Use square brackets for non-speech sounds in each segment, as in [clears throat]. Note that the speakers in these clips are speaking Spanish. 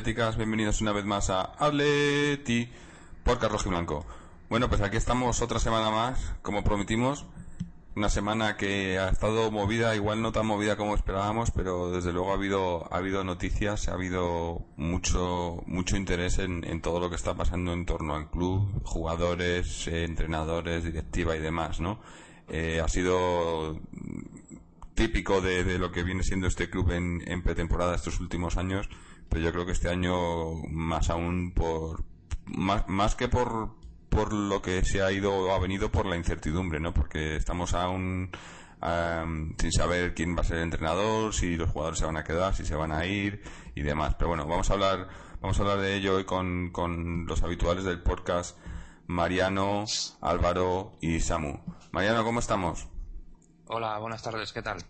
Atléticas, bienvenidos una vez más a Atleti por Carlos Blanco. Bueno, pues aquí estamos otra semana más, como prometimos. Una semana que ha estado movida, igual no tan movida como esperábamos, pero desde luego ha habido, ha habido noticias, ha habido mucho, mucho interés en, todo lo que está pasando en torno al club, jugadores, eh, entrenadores, directiva y demás, ¿no? Eh, ha sido típico de, de, lo que viene siendo este club en, en, pretemporada estos últimos años, pero yo creo que este año más aún por más, más que por por lo que se ha ido o ha venido por la incertidumbre, ¿no? Porque estamos aún um, sin saber quién va a ser el entrenador, si los jugadores se van a quedar, si se van a ir y demás. Pero bueno, vamos a hablar vamos a hablar de ello hoy con, con los habituales del podcast Mariano, Álvaro y Samu. Mariano, ¿cómo estamos? Hola, buenas tardes, ¿qué tal?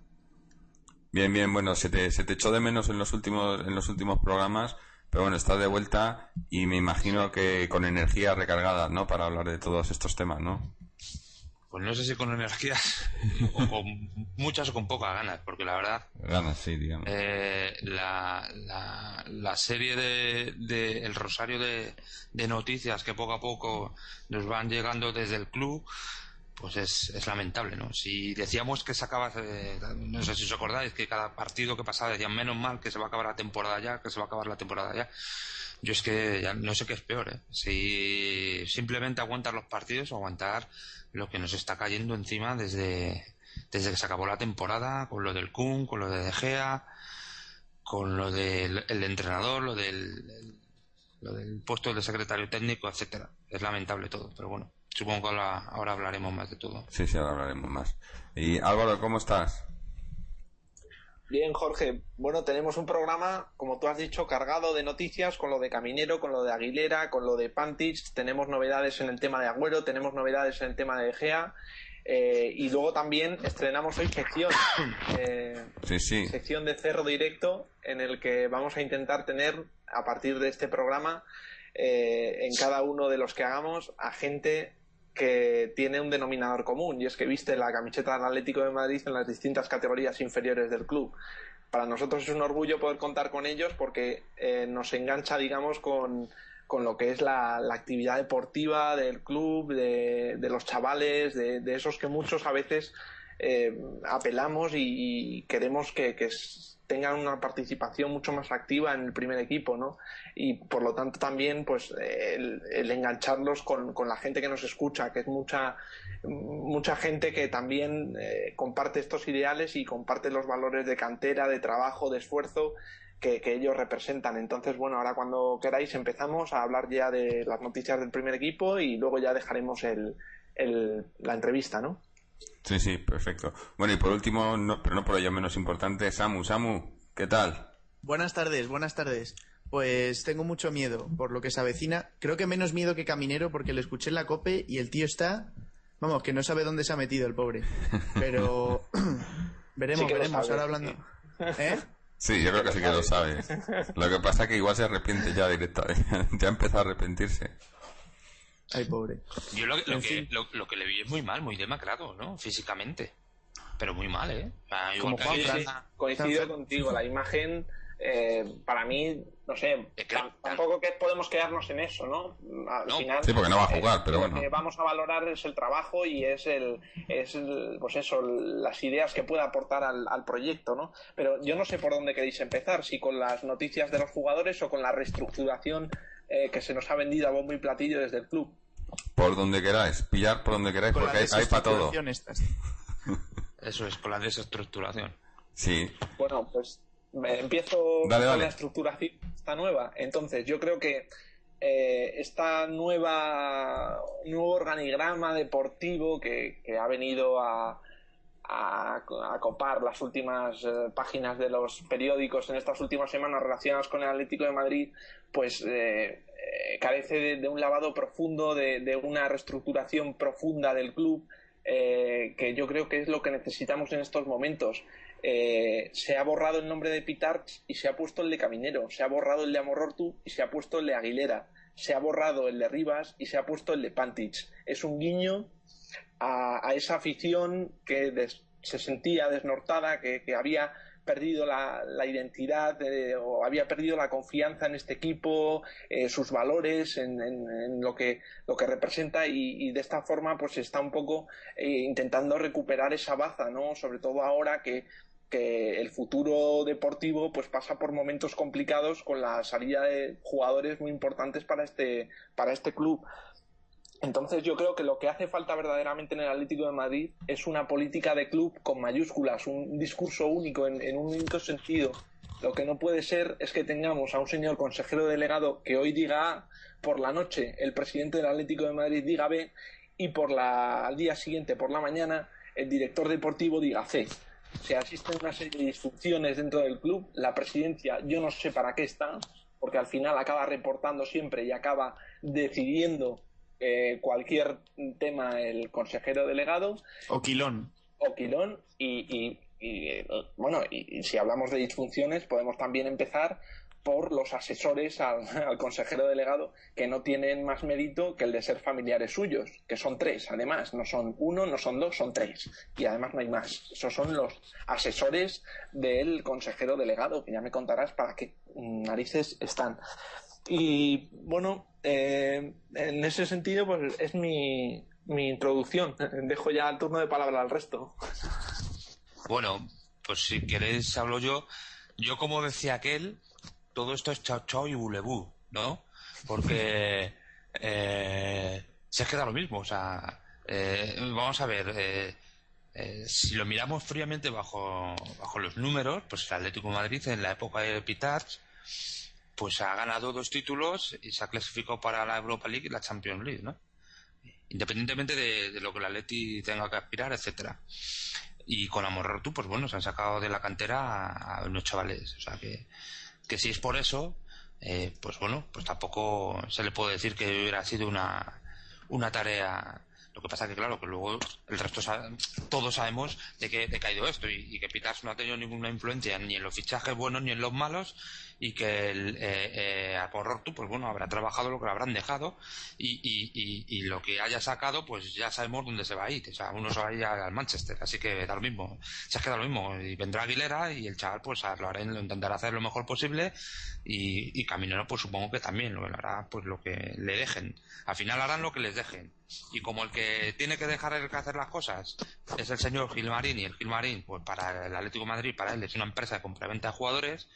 Bien, bien, bueno, se te, se te echó de menos en los últimos, en los últimos programas, pero bueno, estás de vuelta y me imagino que con energía recargada, ¿no? Para hablar de todos estos temas, ¿no? Pues no sé si con energía [laughs] o con muchas o con pocas ganas, porque la verdad. Ganas, sí, digamos. Eh, la, la, la, serie de, de El Rosario de, de noticias que poco a poco nos van llegando desde el club pues es, es, lamentable, ¿no? Si decíamos que se acaba, eh, no sé si os acordáis, que cada partido que pasaba decían menos mal que se va a acabar la temporada ya, que se va a acabar la temporada ya. Yo es que ya no sé qué es peor, ¿eh? Si simplemente aguantar los partidos o aguantar lo que nos está cayendo encima desde, desde que se acabó la temporada, con lo del Kun, con lo de De Gea, con lo del el entrenador, lo del, lo del puesto de secretario técnico, etcétera. Es lamentable todo, pero bueno. Supongo que ahora, ahora, hablaremos más de todo. Sí, sí, ahora hablaremos más. Y Álvaro, ¿cómo estás? Bien, Jorge. Bueno, tenemos un programa, como tú has dicho, cargado de noticias con lo de Caminero, con lo de Aguilera, con lo de Pantich. Tenemos novedades en el tema de Agüero, tenemos novedades en el tema de Gea. Eh, y luego también estrenamos hoy sección. [coughs] Eh, sí, sí. Sección de Cerro Directo, en el que vamos a intentar tener, a partir de este programa, eh, en cada uno de los que hagamos, a gente que tiene un denominador común y es que viste la camiseta del Atlético de Madrid en las distintas categorías inferiores del club. Para nosotros es un orgullo poder contar con ellos porque eh, nos engancha, digamos, con, con lo que es la, la, actividad deportiva del club, de, de los chavales, de, de, esos que muchos a veces eh, apelamos y, y queremos que, que tengan una participación mucho más activa en el primer equipo, ¿no? Y por lo tanto también, pues, el, engancharlos con, la gente que nos escucha, que es mucha, mucha gente que también eh, comparte estos ideales y comparte los valores de cantera, de trabajo, de esfuerzo que, ellos representan. Entonces, bueno, ahora cuando queráis empezamos a hablar ya de las noticias del primer equipo y luego ya dejaremos el, la entrevista, ¿no? Sí, sí, perfecto. Bueno, y por último, no, pero no por ello menos importante, Samu. Samu, ¿qué tal? Buenas tardes, buenas tardes. Pues tengo mucho miedo por lo que se avecina. Creo que menos miedo que Caminero porque le escuché en la cope y el tío está... Vamos, que no sabe dónde se ha metido el pobre. Pero [laughs] veremos, sí veremos. Sabe. Ahora hablando... [laughs] ¿Eh? Sí, yo creo que sí que lo sabe. Lo que pasa es que igual se arrepiente ya directamente. [laughs] ya empezó a arrepentirse. Ay, pobre. Yo lo, lo, que, lo, lo, que le vi es muy mal, muy demacrado, ¿no? Físicamente. Pero muy mal, ¿eh? Como Juan Fran, coincido contigo, la imagen eh, para mí, no sé, tampoco que podemos quedarnos en eso, ¿no? Al final, sí, porque no va a jugar, pero bueno. Lo que vamos a valorar es el trabajo y es el, es pues eso, las ideas que pueda aportar al, al, proyecto, ¿no? Pero yo no sé por dónde queréis empezar, si con las noticias de los jugadores o con la reestructuración eh, que se nos ha vendido a bombo y platillo desde el club. Por donde queráis, pillar por donde queráis, porque hay, para todo. [laughs] Eso es, con la desestructuración. Sí. Bueno, pues empiezo con la estructuración esta nueva. Entonces, yo creo que eh, esta nueva nuevo organigrama deportivo que, ha venido a, a, copar las últimas eh, páginas de los periódicos en estas últimas semanas relacionadas con el Atlético de Madrid, pues eh, carece de, un lavado profundo, de, una reestructuración profunda del club, que yo creo que es lo que necesitamos en estos momentos. Eh, se ha borrado el nombre de Pitarch y se ha puesto el de Caminero, se ha borrado el de Amorortu y se ha puesto el de Aguilera, se ha borrado el de Rivas y se ha puesto el de Pantich. Es un guiño a, esa afición que se sentía desnortada, que, había perdido la, identidad eh, o había perdido la confianza en este equipo, eh, sus valores, en, lo, que, lo que representa y, de esta forma pues está un poco intentando recuperar esa baza, ¿no? Sobre todo ahora que que el futuro deportivo pues pasa por momentos complicados con la salida de jugadores muy importantes para este para este club. Entonces yo creo que lo que hace falta verdaderamente en el Atlético de Madrid es una política de club con mayúsculas, un discurso único en, un único sentido. Lo que no puede ser es que tengamos a un señor consejero delegado que hoy diga A, por la noche el presidente del Atlético de Madrid diga B y por la, al día siguiente, por la mañana, el director deportivo diga C se asisten una serie de disfunciones dentro del club. La presidencia, yo no sé para qué está, porque al final acaba reportando siempre y acaba decidiendo eh, cualquier tema el consejero delegado. O Quilón. O Quilón. Y, y bueno, y si hablamos de disfunciones, podemos también empezar por los asesores [laughs] al, consejero delegado que no tienen más mérito que el de ser familiares suyos, que son tres, además, no son uno, no son dos, son tres, y además no hay más. Esos son los asesores del consejero delegado, que ya me contarás para qué narices están. Y bueno, eh, en ese sentido, pues es mi, mi introducción. Dejo ya el turno de palabra al resto. Bueno, pues si queréis hablo yo. Yo, como decía aquel, todo esto es chao chao y bulebú, ¿no? Porque eh, se queda lo mismo, o sea, eh, vamos a ver, eh, eh, si lo miramos fríamente bajo, bajo los números, pues el Atlético Madrid en la época de Pitarch, pues ha ganado dos títulos y se ha clasificado para la Europa League y la Champions League, ¿no? Independientemente de, lo que el Atleti tenga que aspirar, etcétera. Y con Amor tú, pues bueno, se han sacado de la cantera a unos chavales, o sea que que si es por eso, eh, pues bueno, pues tampoco se le puede decir que hubiera sido una, una tarea. Lo que pasa que claro, que luego el resto todos sabemos de que, de que ha ido esto y, que Pitas no ha tenido ninguna influencia ni en los fichajes buenos ni en los malos y que el eh, eh pues bueno, habrá trabajado lo que le habrán dejado y, y, y, lo que haya sacado, pues ya sabemos dónde se va a ir. O sea, uno se va a ir al Manchester, así que da lo mismo. Se ha quedado lo mismo. Y vendrá Aguilera y el chaval, pues lo hará, lo intentará hacer lo mejor posible y, y Caminero, pues supongo que también lo hará, pues lo que le dejen. Al final harán lo que les dejen. Y como el que tiene que dejar el que hacer las cosas es el señor Gilmarín y el Gilmarín, pues para el Atlético de Madrid, para él es una empresa de compra-venta de jugadores,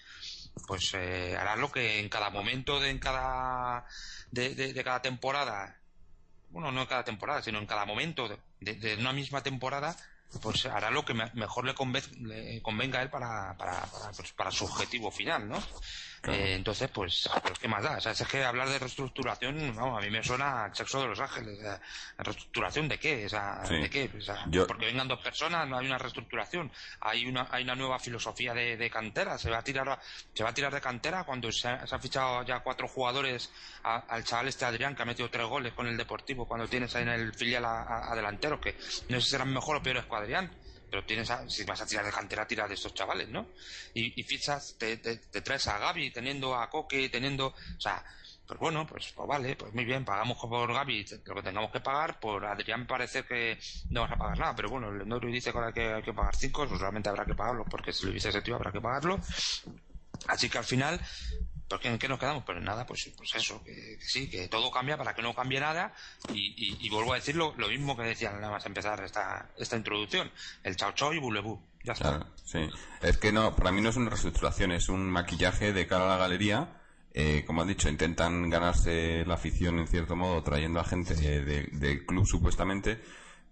pues eh, hará lo que en cada momento de en cada de, de, cada temporada bueno no en cada temporada sino en cada momento de, de una misma temporada pues hará lo que mejor le, convenga a él para, para, para, pues, para su objetivo final, ¿no? Eh, entonces, pues, pero ¿qué más da? O sea, es que hablar de reestructuración, a mí me suena al sexo de los ángeles. ¿Reestructuración de qué? O sea, ¿de qué? Porque vengan dos personas, no hay una reestructuración. Hay una, hay una nueva filosofía de, cantera. Se va a tirar, se va a tirar de cantera cuando se, han fichado ya cuatro jugadores al chaval este Adrián que ha metido tres goles con el Deportivo cuando tienes ahí en el filial a, delantero, que no sé si serán mejor o peores que Adrián pero tienes si vas a tirar de cantera, tira de estos chavales, ¿no? Y, fichas, te, traes a Gaby teniendo a Coque, teniendo, o sea, pues bueno, pues, pues, vale, pues muy bien, pagamos por Gaby lo que tengamos que pagar, por Adrián parece que no vamos a pagar nada, pero bueno, el Noro dice que hay que, pagar cinco, pues realmente habrá que pagarlo, porque si lo hubiese ese tío habrá que pagarlo. Así que al final, ¿por ¿en qué nos quedamos? Pues nada, pues, pues eso, que, sí, que todo cambia para que no cambie nada y, vuelvo a decir lo, mismo que decía nada más empezar esta, esta introducción, el chao chao y bulebú. Ya está. sí. Es que no, para mí no es una reestructuración, es un maquillaje de cara a la galería. Eh, como han dicho, intentan ganarse la afición en cierto modo trayendo a gente del club supuestamente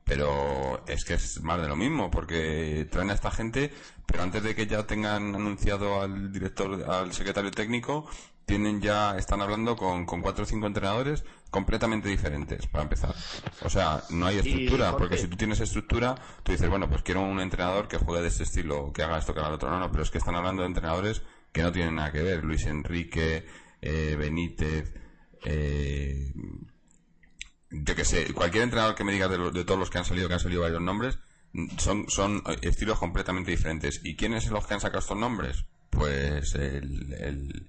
pero es que es más de lo mismo, porque traen a esta gente, pero antes de que ya tengan anunciado al director, al secretario técnico, tienen ya, están hablando con, con cuatro o cinco entrenadores completamente diferentes, para empezar. O sea, no hay estructura, porque si tú tienes estructura, tú dices, bueno, pues quiero un entrenador que juegue de este estilo, que haga esto, que haga lo otro. No, no, pero es que están hablando de entrenadores que no tienen nada que ver. Luis Enrique, eh, Benítez, eh, yo que sé, cualquier entrenador que me diga de, todos los que han salido, que han salido varios nombres, son, son estilos completamente diferentes. ¿Y quiénes son los que han sacado estos nombres? Pues el,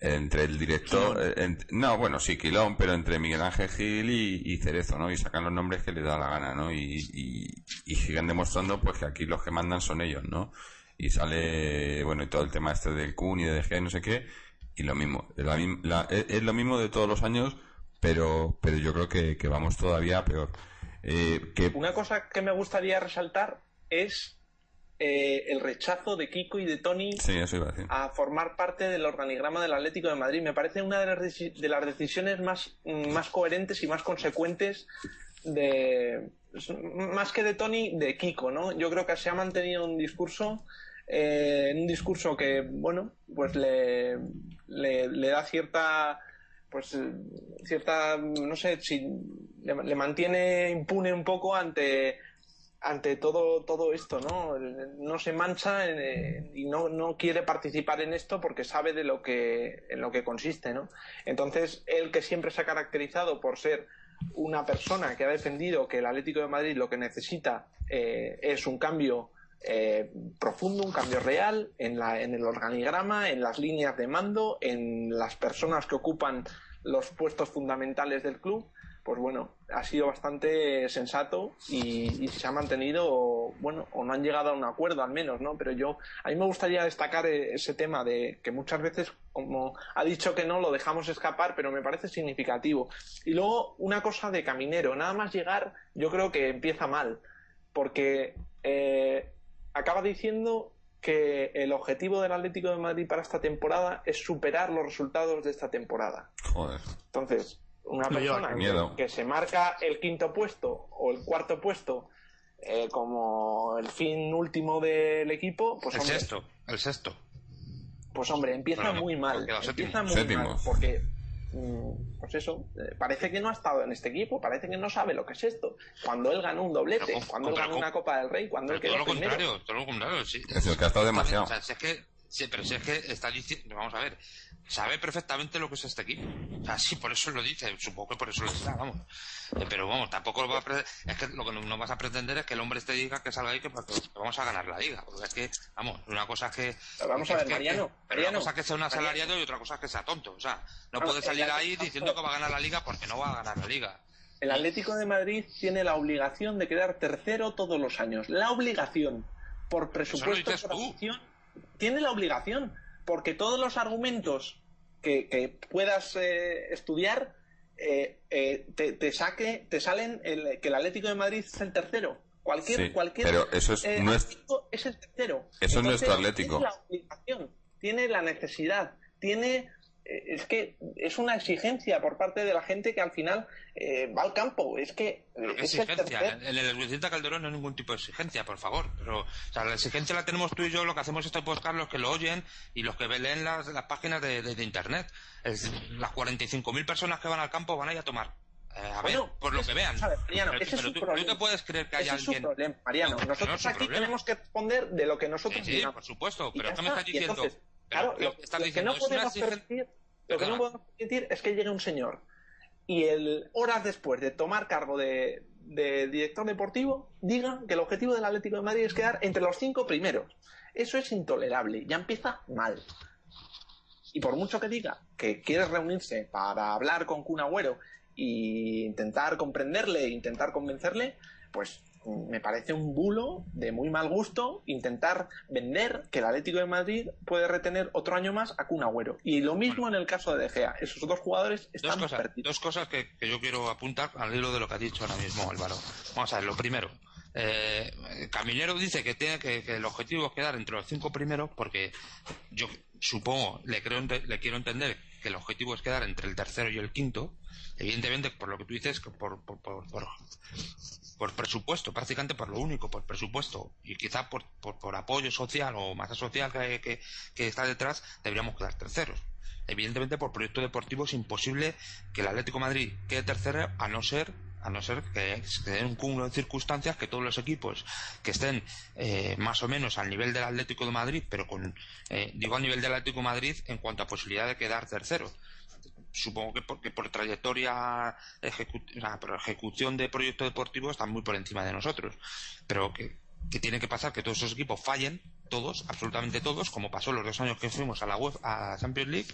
entre el director, eh, no, bueno, sí, Quilón, pero entre Miguel Ángel Gil y, Cerezo, ¿no? Y sacan los nombres que les da la gana, ¿no? Y, y, siguen demostrando, pues, que aquí los que mandan son ellos, ¿no? Y sale, bueno, y todo el tema este del Kun y de DG, no sé qué, y lo mismo, es lo mismo de todos los años, pero, pero yo creo que, vamos todavía peor. Eh, que... Una cosa que me gustaría resaltar es eh, el rechazo de Kiko y de Tony a, formar parte del organigrama del Atlético de Madrid. Me parece una de las, de las decisiones más, más coherentes y más consecuentes de más que de Tony, de Kiko, ¿no? Yo creo que se ha mantenido un discurso eh, un discurso que, bueno, pues le, le da cierta pues eh, cierta, no sé, si le, mantiene impune un poco ante ante todo todo esto, ¿no? No se mancha eh, y no, no quiere participar en esto porque sabe de lo que en lo que consiste, ¿no? Entonces, él que siempre se ha caracterizado por ser una persona que ha defendido que el Atlético de Madrid lo que necesita eh, es un cambio eh, profundo, un cambio real en, la, en el organigrama, en las líneas de mando, en las personas que ocupan los puestos fundamentales del club, pues bueno, ha sido bastante sensato y, se ha mantenido, bueno, o no han llegado a un acuerdo al menos, ¿no? Pero yo, a mí me gustaría destacar e, ese tema de que muchas veces, como ha dicho que no, lo dejamos escapar, pero me parece significativo. Y luego, una cosa de caminero, nada más llegar, yo creo que empieza mal, porque eh, acaba diciendo que el objetivo del Atlético de Madrid para esta temporada es superar los resultados de esta temporada. Joder. Entonces, una persona que, se marca el quinto puesto o el cuarto puesto eh, como el fin último del equipo, pues el sexto, el sexto. Pues hombre, empieza muy mal. Empieza muy mal porque pues eso, eh, parece que no ha estado en este equipo, parece que no sabe lo que es esto. Cuando él ganó un doblete, cuando él ganó una Copa del Rey, cuando él quedó todo lo contrario, todo lo contrario, sí. Es el que ha estado demasiado. es que, sí, pero si es que está diciendo, vamos a ver, sabe perfectamente lo que es este equipo. O sea, sí, por eso lo dice, supongo que por eso lo está, vamos. Eh, pero vamos, tampoco va a es que lo que no, vas a pretender es que el hombre te diga que salga ahí que, vamos a ganar la liga. Porque es que, vamos, una cosa es que. vamos a ver, Mariano. una cosa es que sea un asalariado y otra cosa es que sea tonto. O sea, no puede salir ahí diciendo que va a ganar la liga porque no va a ganar la liga. El Atlético de Madrid tiene la obligación de quedar tercero todos los años. La obligación. Por presupuesto, tiene la obligación porque todos los argumentos que, puedas eh, estudiar eh, eh, te, saque, te salen el, que el Atlético de Madrid es el tercero. Cualquier, cualquier pero eso es, no es, es el tercero. Eso es nuestro Atlético. Tiene la obligación, tiene la necesidad, tiene eh, es que es una exigencia por parte de la gente que al final eh, va al campo. Es que. Es exigencia. En el Calderón no hay ningún tipo de exigencia, por favor. Pero, o sea, la exigencia la tenemos tú y yo. Lo que hacemos es buscar los que lo oyen y los que leen las, las páginas de, de, internet. Es, las 45.000 personas que van al campo van a ir a tomar. Eh, a ver, por lo que vean. Mariano, ese es tú, te puedes creer que haya alguien. problema, Mariano. nosotros aquí tenemos que responder de lo que nosotros sí, sí, por supuesto. Pero ¿qué me estás diciendo? Claro, lo, que no podemos permitir, lo que no podemos permitir es que llegue un señor y el horas después de tomar cargo de, director deportivo diga que el objetivo del Atlético de Madrid es quedar entre los cinco primeros. Eso es intolerable, ya empieza mal. Y por mucho que diga que quiere reunirse para hablar con Kun Agüero e intentar comprenderle, intentar convencerle, pues me parece un bulo de muy mal gusto intentar vender que el Atlético de Madrid puede retener otro año más a Kun Agüero. Y lo mismo en el caso de De Gea. Esos dos jugadores están dos cosas, dos cosas que, yo quiero apuntar al hilo de lo que ha dicho ahora mismo Álvaro. Vamos a ver, lo primero. Eh, Caminero dice que tiene que, el objetivo es quedar entre los cinco primeros porque yo supongo, le, creo, le quiero entender que el objetivo es quedar entre el tercero y el quinto. Evidentemente, por lo que tú dices, por, por, por, por presupuesto, prácticamente por lo único, por presupuesto, y quizá por, por, apoyo social o masa social que, que, está detrás, deberíamos quedar terceros. Evidentemente, por proyecto deportivo es imposible que el Atlético Madrid quede tercero a no ser a no ser que se den un cúmulo de circunstancias que todos los equipos que estén eh, más o menos al nivel del Atlético de Madrid, pero con, eh, digo al nivel del Atlético de Madrid en cuanto a posibilidad de quedar tercero supongo que porque por trayectoria, por ejecución de proyectos deportivos están muy por encima de nosotros. Pero que, tiene que pasar que todos esos equipos fallen, todos, absolutamente todos, como pasó los dos años que fuimos a la web, a Champions League,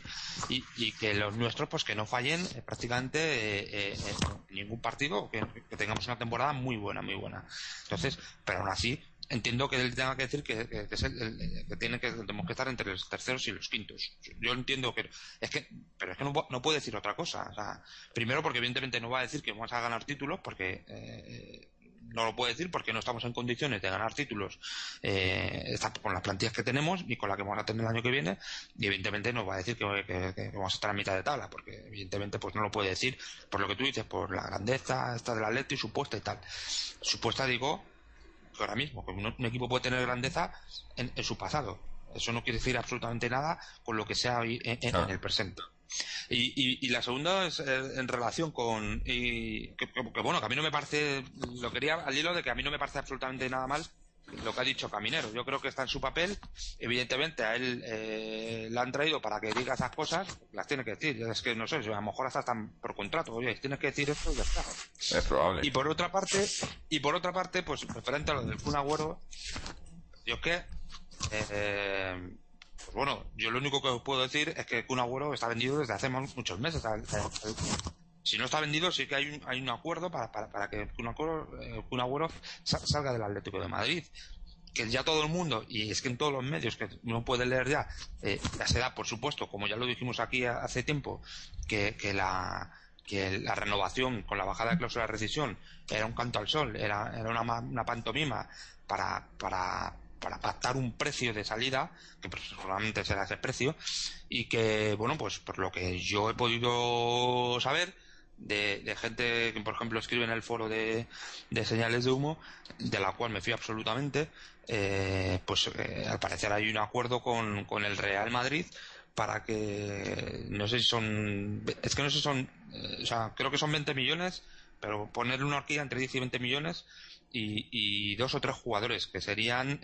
y, que los nuestros pues que no fallen eh, prácticamente eh, eh, en ningún partido, que, que tengamos una temporada muy buena, muy buena. Entonces, pero aún así, entiendo que él tenga que decir que, que, tiene que tenemos que estar entre los terceros y los quintos. Yo entiendo que es que, pero es que no, no puede decir otra cosa. O sea, primero porque evidentemente no va a decir que vamos a ganar títulos porque eh, no lo puede decir porque no estamos en condiciones de ganar títulos eh, con las plantillas que tenemos ni con la que vamos a tener el año que viene y evidentemente no va a decir que, vamos a estar a mitad de tabla porque evidentemente pues no lo puede decir por lo que tú dices por la grandeza esta del Atleti supuesta y tal supuesta digo ahora mismo, que un, equipo puede tener grandeza en, su pasado. Eso no quiere decir absolutamente nada con lo que sea en, el presente. Y, la segunda es eh, en relación con. Y, que, bueno, que a mí no me parece. Lo quería al hilo de que a mí no me parece absolutamente nada mal lo que ha dicho Caminero. Yo creo que está en su papel. Evidentemente, a él eh, le han traído para que diga esas cosas. Las tiene que decir. Es que no sé, a lo mejor hasta están por contrato. Oye, tienes que decir esto y ya está. Es probable. Y por otra parte, y por otra parte, pues referente a lo del Kun Agüero, yo que. Eh, bueno, yo lo único que os puedo decir es que Kun está vendido desde hace muchos meses si no está vendido, sí que hay un, hay un acuerdo para, para, para que un Agüero, salga del Atlético de Madrid. Que ya todo el mundo, y es que en todos los medios que uno puede leer ya, eh, ya se da, por supuesto, como ya lo dijimos aquí hace tiempo, que, que la que la renovación con la bajada de cláusula de rescisión era un canto al sol, era, era una, una pantomima para, para, para pactar un precio de salida, que probablemente será ese precio, y que, bueno, pues por lo que yo he podido saber, de, gente que, por ejemplo, escribe en el foro de, señales de humo, de la cual me fío absolutamente, eh, pues eh, al parecer hay un acuerdo con, con, el Real Madrid para que, no sé si son, es que no sé si son, eh, o sea, creo que son 20 millones, pero ponerle una horquilla entre 10 y 20 millones y, y dos o tres jugadores que serían,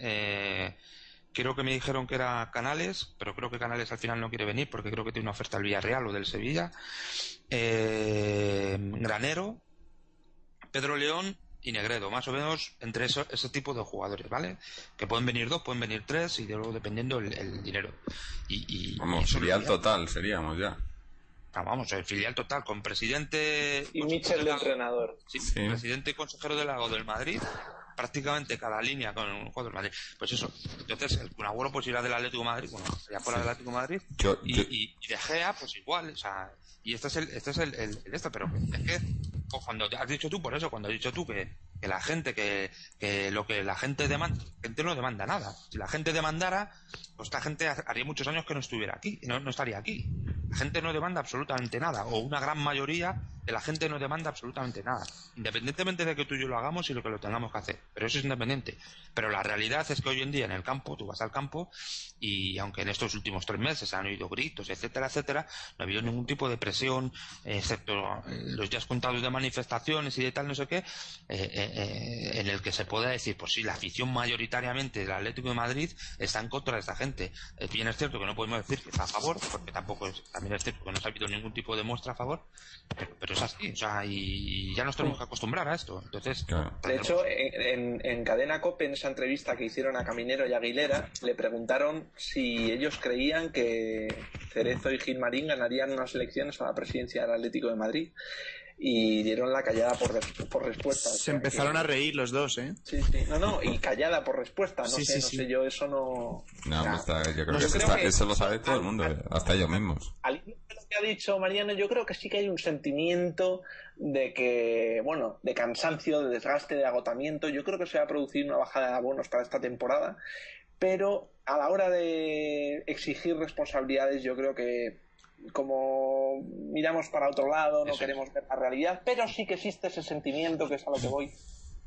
creo que me dijeron que era Canales, pero creo que Canales al final no quiere venir porque creo que tiene una oferta del Villarreal o del Sevilla. Eh, Granero, Pedro León y Negredo, más o menos entre ese tipo de jugadores, ¿vale? Que pueden venir dos, pueden venir tres y de luego dependiendo el, dinero. Y, vamos, filial total seríamos ya. Vamos, el filial total con presidente y Michel de entrenador. Sí, presidente y consejero del Lago del Madrid prácticamente cada línea con un jugador Madrid. Pues eso, entonces el Kun pues irá del Atlético de Madrid, bueno, sería fuera del Atlético de Madrid, y, y, De Gea pues igual, o sea, y este es el, este es el, el, este, pero es que pues cuando has dicho tú, por eso, cuando has dicho tú que, que la gente, que, que lo que la gente demanda, la gente no demanda nada. Si la gente demandara, pues esta gente haría muchos años que no estuviera aquí, no, no estaría aquí. La gente no demanda absolutamente nada, o una gran mayoría de la gente no demanda absolutamente nada, independientemente de que tú y yo lo hagamos y lo que lo tengamos que hacer. Pero eso es independiente. Pero la realidad es que hoy en día en el campo, tú vas al campo y aunque en estos últimos tres meses han oído gritos, etcétera, etcétera, no ha habido ningún tipo de presión, excepto los días contados de manifestaciones y de tal, no sé qué, eh, eh, eh, en el que se pueda decir, pues sí, la afición mayoritariamente del Atlético de Madrid está en contra de esta gente. bien es cierto que no podemos decir que está a favor, porque tampoco es, también es cierto que no ha habido ningún tipo de muestra a favor, pero, es así, o sea, y ya nos tenemos que acostumbrar a esto. Entonces, de hecho, en, en, Cadena Cope, en esa entrevista que hicieron a Caminero y Aguilera, le preguntaron si ellos creían que Cerezo y Gilmarín ganarían unas elecciones a la presidencia del Atlético de Madrid. Y dieron la callada por, por respuesta. Se empezaron a reír los dos, ¿eh? Sí, sí. No, no, y callada por respuesta. No sé, no sé, yo eso no... No, yo creo, que, eso lo sabe todo el mundo, hasta ellos mismos. Al de lo que ha dicho Mariano, yo creo que sí que hay un sentimiento de que, bueno, de cansancio, de desgaste, de agotamiento. Yo creo que se va a producir una bajada de abonos para esta temporada, pero a la hora de exigir responsabilidades, yo creo que como miramos para otro lado, no queremos ver la realidad, pero sí que existe ese sentimiento que es a lo que voy.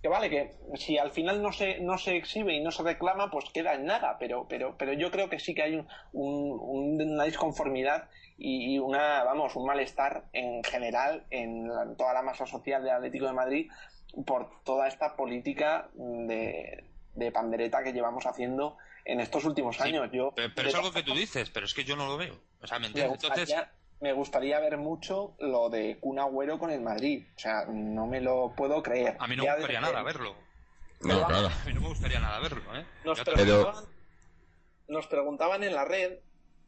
Que vale, que si al final no se, no se exhibe y no se reclama, pues queda en nada, pero, pero, pero yo creo que sí que hay un, una disconformidad y, una, vamos, un malestar en general en, toda la masa social del Atlético de Madrid por toda esta política de, de pandereta que llevamos haciendo en estos últimos años. Yo, pero, es algo que tú dices, pero es que yo no lo veo. O sea, ¿me entiendes? Me gustaría, Entonces... me gustaría ver mucho lo de Kun Agüero con el Madrid. O sea, no me lo puedo creer. A mí no me gustaría nada verlo. No, claro. A mí no me gustaría nada verlo, ¿eh? Nos, preguntaban, nos preguntaban en la red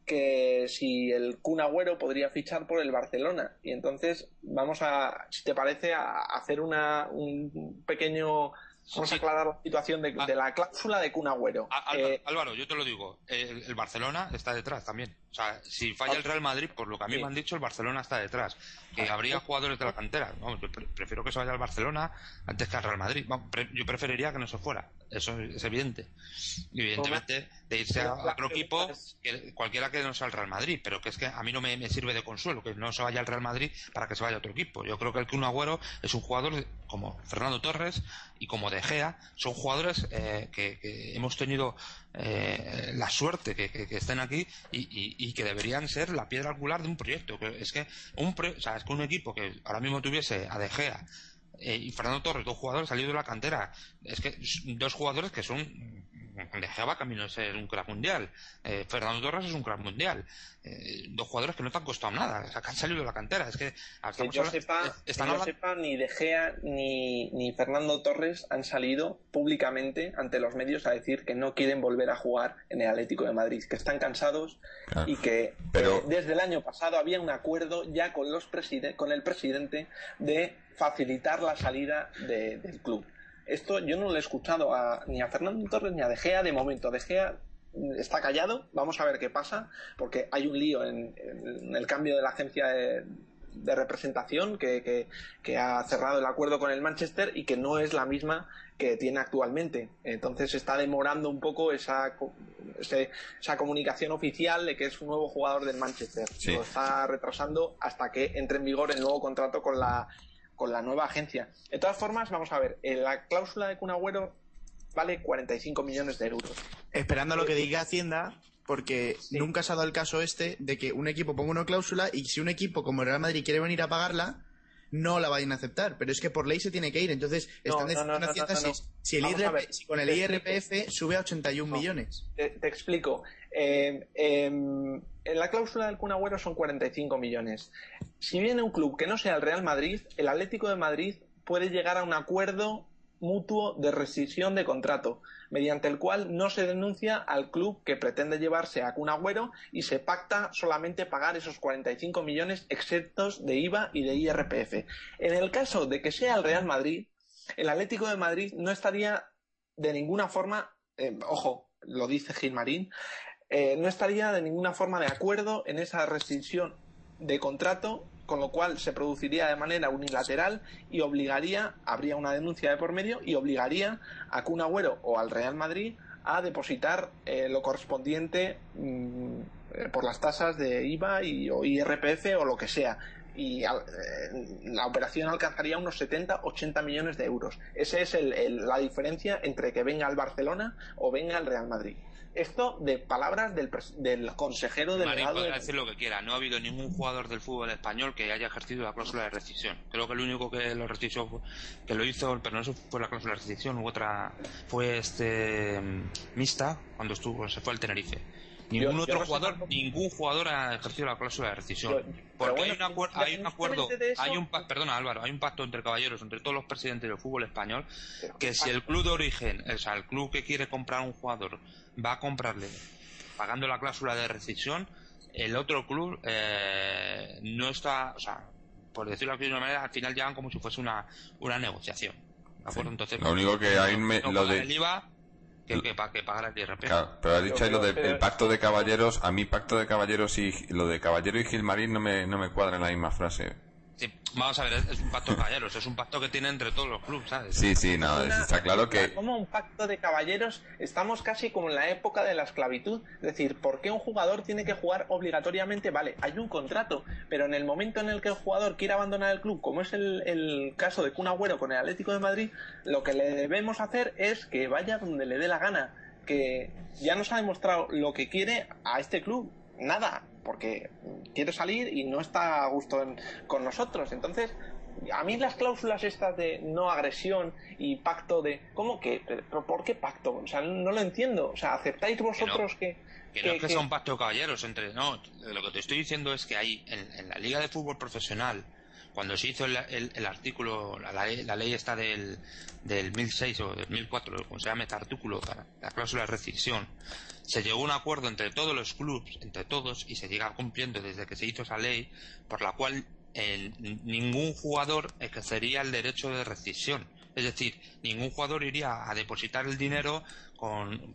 que si el Kun Agüero podría fichar por el Barcelona. Y entonces vamos a, si te parece, a hacer una, un pequeño Vamos a aclarar la situación de, ah. la cláusula de Cunagüero. Eh, Álvaro, yo te lo digo, el, Barcelona está detrás también. O sea, si falla el Real Madrid, por lo que a mí me han dicho, el Barcelona está detrás. Que habría jugadores de la cantera. yo prefiero que se vaya al Barcelona antes que al Real Madrid. yo preferiría que no se fuera. Eso es evidente. evidentemente, de irse a otro equipo, cualquiera que no sea el Real Madrid. Pero que es que a mí no me, sirve de consuelo que no se vaya al Real Madrid para que se vaya a otro equipo. Yo creo que el Kun Agüero es un jugador como Fernando Torres y como De Gea. Son jugadores eh, que, hemos tenido eh, la suerte que, estén aquí y y que deberían ser la piedra angular de un proyecto. Es que un, o sea, es que un equipo que ahora mismo tuviese a De eh, y Fernando Torres, dos jugadores salidos de la cantera, es que dos jugadores que son de Gea va camino de ser un crack mundial, eh, Fernando Torres es un crack mundial, eh, dos jugadores que no te han costado nada, o sea, que han salido de la cantera. Es que, que yo, sepa, sepa, ni De Gea ni, ni Fernando Torres han salido públicamente ante los medios a decir que no quieren volver a jugar en el Atlético de Madrid, que están cansados y que Pero... Eh, desde el año pasado había un acuerdo ya con, los con el presidente de facilitar la salida del club. Esto yo no lo he escuchado a, ni a Fernando Torres ni a De Gea de momento. De Gea está callado, vamos a ver qué pasa, porque hay un lío en, el cambio de la agencia de, representación que, ha cerrado el acuerdo con el Manchester y que no es la misma que tiene actualmente. Entonces está demorando un poco esa, esa comunicación oficial de que es un nuevo jugador del Manchester. Lo está retrasando hasta que entre en vigor el nuevo contrato con la, con la nueva agencia. De todas formas, vamos a ver, la cláusula de Cunagüero vale 45 millones de euros. Esperando a lo que diga Hacienda, porque nunca se ha dado el caso este de que un equipo ponga una cláusula y si un equipo como el Real Madrid quiere venir a pagarla, no la vayan a aceptar. Pero es que por ley se tiene que ir. Entonces, están si, el con el IRPF sube a 81 millones. Te, explico. Eh, em, la cláusula del Kun son 45 millones. Si viene un club que no sea el Real Madrid, el Atlético de Madrid puede llegar a un acuerdo mutuo de rescisión de contrato, mediante el cual no se denuncia al club que pretende llevarse a Kun Agüero y se pacta solamente pagar esos 45 millones exentos de IVA y de IRPF. En el caso de que sea el Real Madrid, el Atlético de Madrid no estaría de ninguna forma, eh, ojo, lo dice Gilmarín, eh, no estaría de ninguna forma de acuerdo en esa rescisión de contrato con lo cual se produciría de manera unilateral y obligaría, habría una denuncia de por medio y obligaría a Kun Agüero o al Real Madrid a depositar eh, lo correspondiente mm, eh, por las tasas de IVA y, o IRPF o lo que sea. Y eh, la operación alcanzaría unos 70-80 millones de euros. Esa es la diferencia entre que venga al Barcelona o venga al Real Madrid. Esto de palabras del, del consejero del Marín podrá decir lo que quiera. No ha habido ningún jugador del fútbol español que haya ejercido la cláusula de rescisión. Creo que el único que lo que lo hizo, pero no fue la cláusula de rescisión, hubo otra, fue este mm, Mista cuando estuvo, se fue al Tenerife. Ningún otro jugador, ningún jugador ha ejercido la cláusula de rescisión. Porque hay, un hay un acuerdo, hay un perdona Álvaro, hay un pacto entre caballeros, entre todos los presidentes del fútbol español, que si el club de origen, o sea, el club que quiere comprar un jugador, va a comprarle pagando la cláusula de rescisión, el otro club eh, no está, o sea, por decirlo de alguna manera, al final llegan como si fuese una, una negociación. ¿De acuerdo? Entonces, Lo único que hay me- no lo pagar de- el IVA que, IRP. Claro, pero has dicho ahí lo del pacto de caballeros. A mí, pacto de caballeros y lo de caballero y Gilmarín no me, no me cuadra en la misma frase. Sí, vamos a ver, es, es un pacto de caballeros, es un pacto que tiene entre todos los clubes, ¿sabes? Sí, sí, no, Una- está claro que. Como un pacto de caballeros, estamos casi como en la época de la esclavitud. Es decir, ¿por qué un jugador tiene que jugar obligatoriamente? Vale, hay un contrato, pero en el momento en el que el jugador quiere abandonar el club, como es el, el caso de Kun Agüero con el Atlético de Madrid, lo que le debemos hacer es que vaya donde le dé la gana. Que ya nos ha demostrado lo que quiere a este club. Nada, porque quiere salir y no está a gusto en- con nosotros. Entonces, a mí las cláusulas estas de no agresión y pacto de... ¿Cómo que? ¿Pero por qué pacto? O sea, no lo entiendo. O sea, ¿aceptáis vosotros que... Que no es que sea un pacto de caballeros entre. No, lo que te estoy diciendo es que hay en, en la Liga de Fútbol Profesional, cuando se hizo el, el- el artículo, la, ley- la ley esta del, del 1006 o del 1004, como se llama este artículo, la cláusula de rescisión, se llegó a un acuerdo entre todos los clubes, entre todos, y se llega cumpliendo desde que se hizo esa ley, por la cual ningún jugador ejercería el derecho de rescisión. Es decir, ningún jugador iría a depositar el dinero con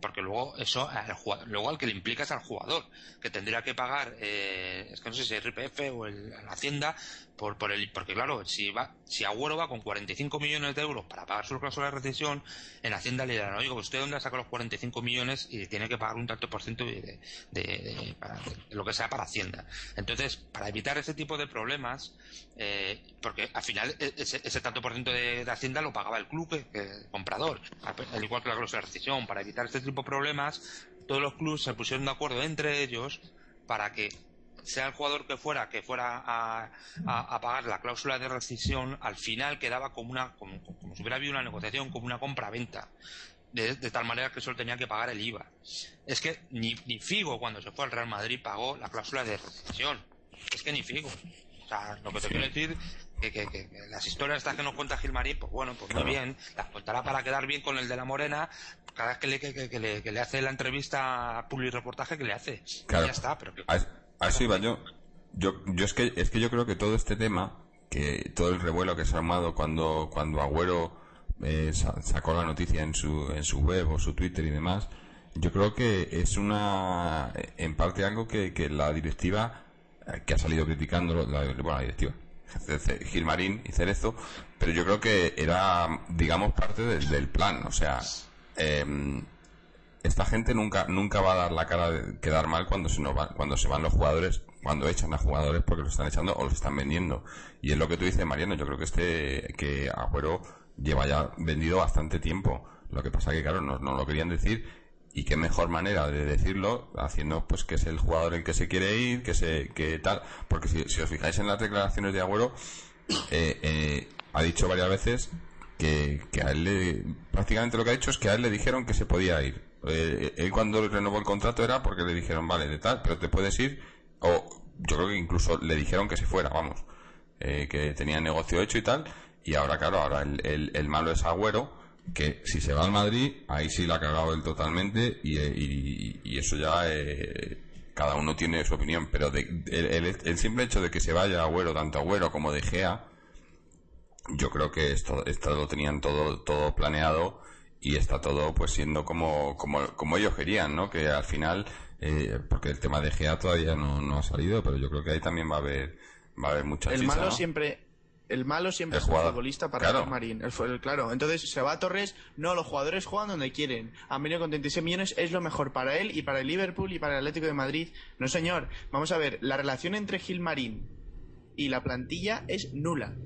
porque luego eso al jugador, luego al que le implica es al jugador que tendría que pagar eh, es que no sé si es RPF o el, la Hacienda por, por el porque claro si va si Agüero va con 45 millones de euros para pagar su cláusula de rescisión en Hacienda le dirán oye usted dónde ha sacado los 45 millones y tiene que pagar un tanto por ciento de, de- para- lo que sea para Hacienda entonces para evitar ese tipo de problemas eh, porque al final e- ese, tanto por ciento de, Hacienda lo pagaba el club que el comprador, al igual que la cláusula de rescisión. Para evitar este tipo de problemas, todos los clubes se pusieron de acuerdo entre ellos para que sea el jugador que fuera que fuera a, pagar la cláusula de rescisión, al final quedaba como una como, si hubiera habido una negociación, como una compra-venta. De, de tal manera que solo tenía que pagar el IVA. Es que ni, ni Figo cuando se fue al Real Madrid pagó la cláusula de rescisión. Es que ni Figo. O sea, lo que te quiero decir que, que- las historias estas que nos cuenta Gilmarín, pues bueno, pues muy bien, las contará para quedar bien con el de la Morena cada vez que le, que, le, que le hace la entrevista a reportaje que le hace. Y Claro. ya está, pero que... A, a eso iba yo. Yo, yo es que es que yo creo que todo este tema, que todo el revuelo que se ha armado cuando cuando Agüero eh, sa- sacó la noticia en su en su web o su Twitter y demás, yo creo que es una en parte algo que, que la directiva eh, que ha salido criticando la, bueno, la directiva Gilmarín y Cerezo, pero yo creo que era digamos parte del, plan, o sea, em, esta gente nunca nunca va a dar la cara de quedar mal cuando se nos va- cuando se van los jugadores cuando echan a jugadores porque los están echando o los están vendiendo. Y es lo que tú dices Mariano yo creo que este que Agüero lleva ya vendido bastante tiempo. Lo que pasa que claro no, no lo querían decir y qué mejor manera de decirlo haciendo pues que es el jugador el que se quiere ir que se que tal porque si, os fijáis en las declaraciones de Agüero eh, eh, ha dicho varias veces que, que a él le, prácticamente lo que ha dicho es que a él le dijeron que se podía ir. Eh, él cuando renovó el contrato era porque le dijeron, vale, de tal, pero te puedes ir, o yo creo que incluso le dijeron que se fuera, vamos, eh, que tenía negocio hecho y tal, y ahora, claro, ahora el, el malo es Agüero, que si se va al Madrid, ahí sí la ha cagado él totalmente, y, eh, y, y eso ya, eh, cada uno tiene su opinión, pero de, el, el- el simple hecho de que se vaya Agüero, tanto Agüero como De Gea, yo creo que esto, esto lo tenían todo, todo planeado y está todo pues siendo como, como, como ellos querían, ¿no? Que al final, eh, porque el tema de GA todavía no, no ha salido, pero yo creo que ahí también va a haber, va a haber mucha El chicha, malo ¿no? siempre. El malo siempre El es el futbolista para Claro. el Marín. El, claro. Entonces se va a Torres. No, los jugadores juegan donde quieren. Han venido con 36 millones. Es lo mejor para él y para el Liverpool y para el Atlético de Madrid. No, señor. Vamos a ver. La relación entre Gil Marín y la plantilla es nula.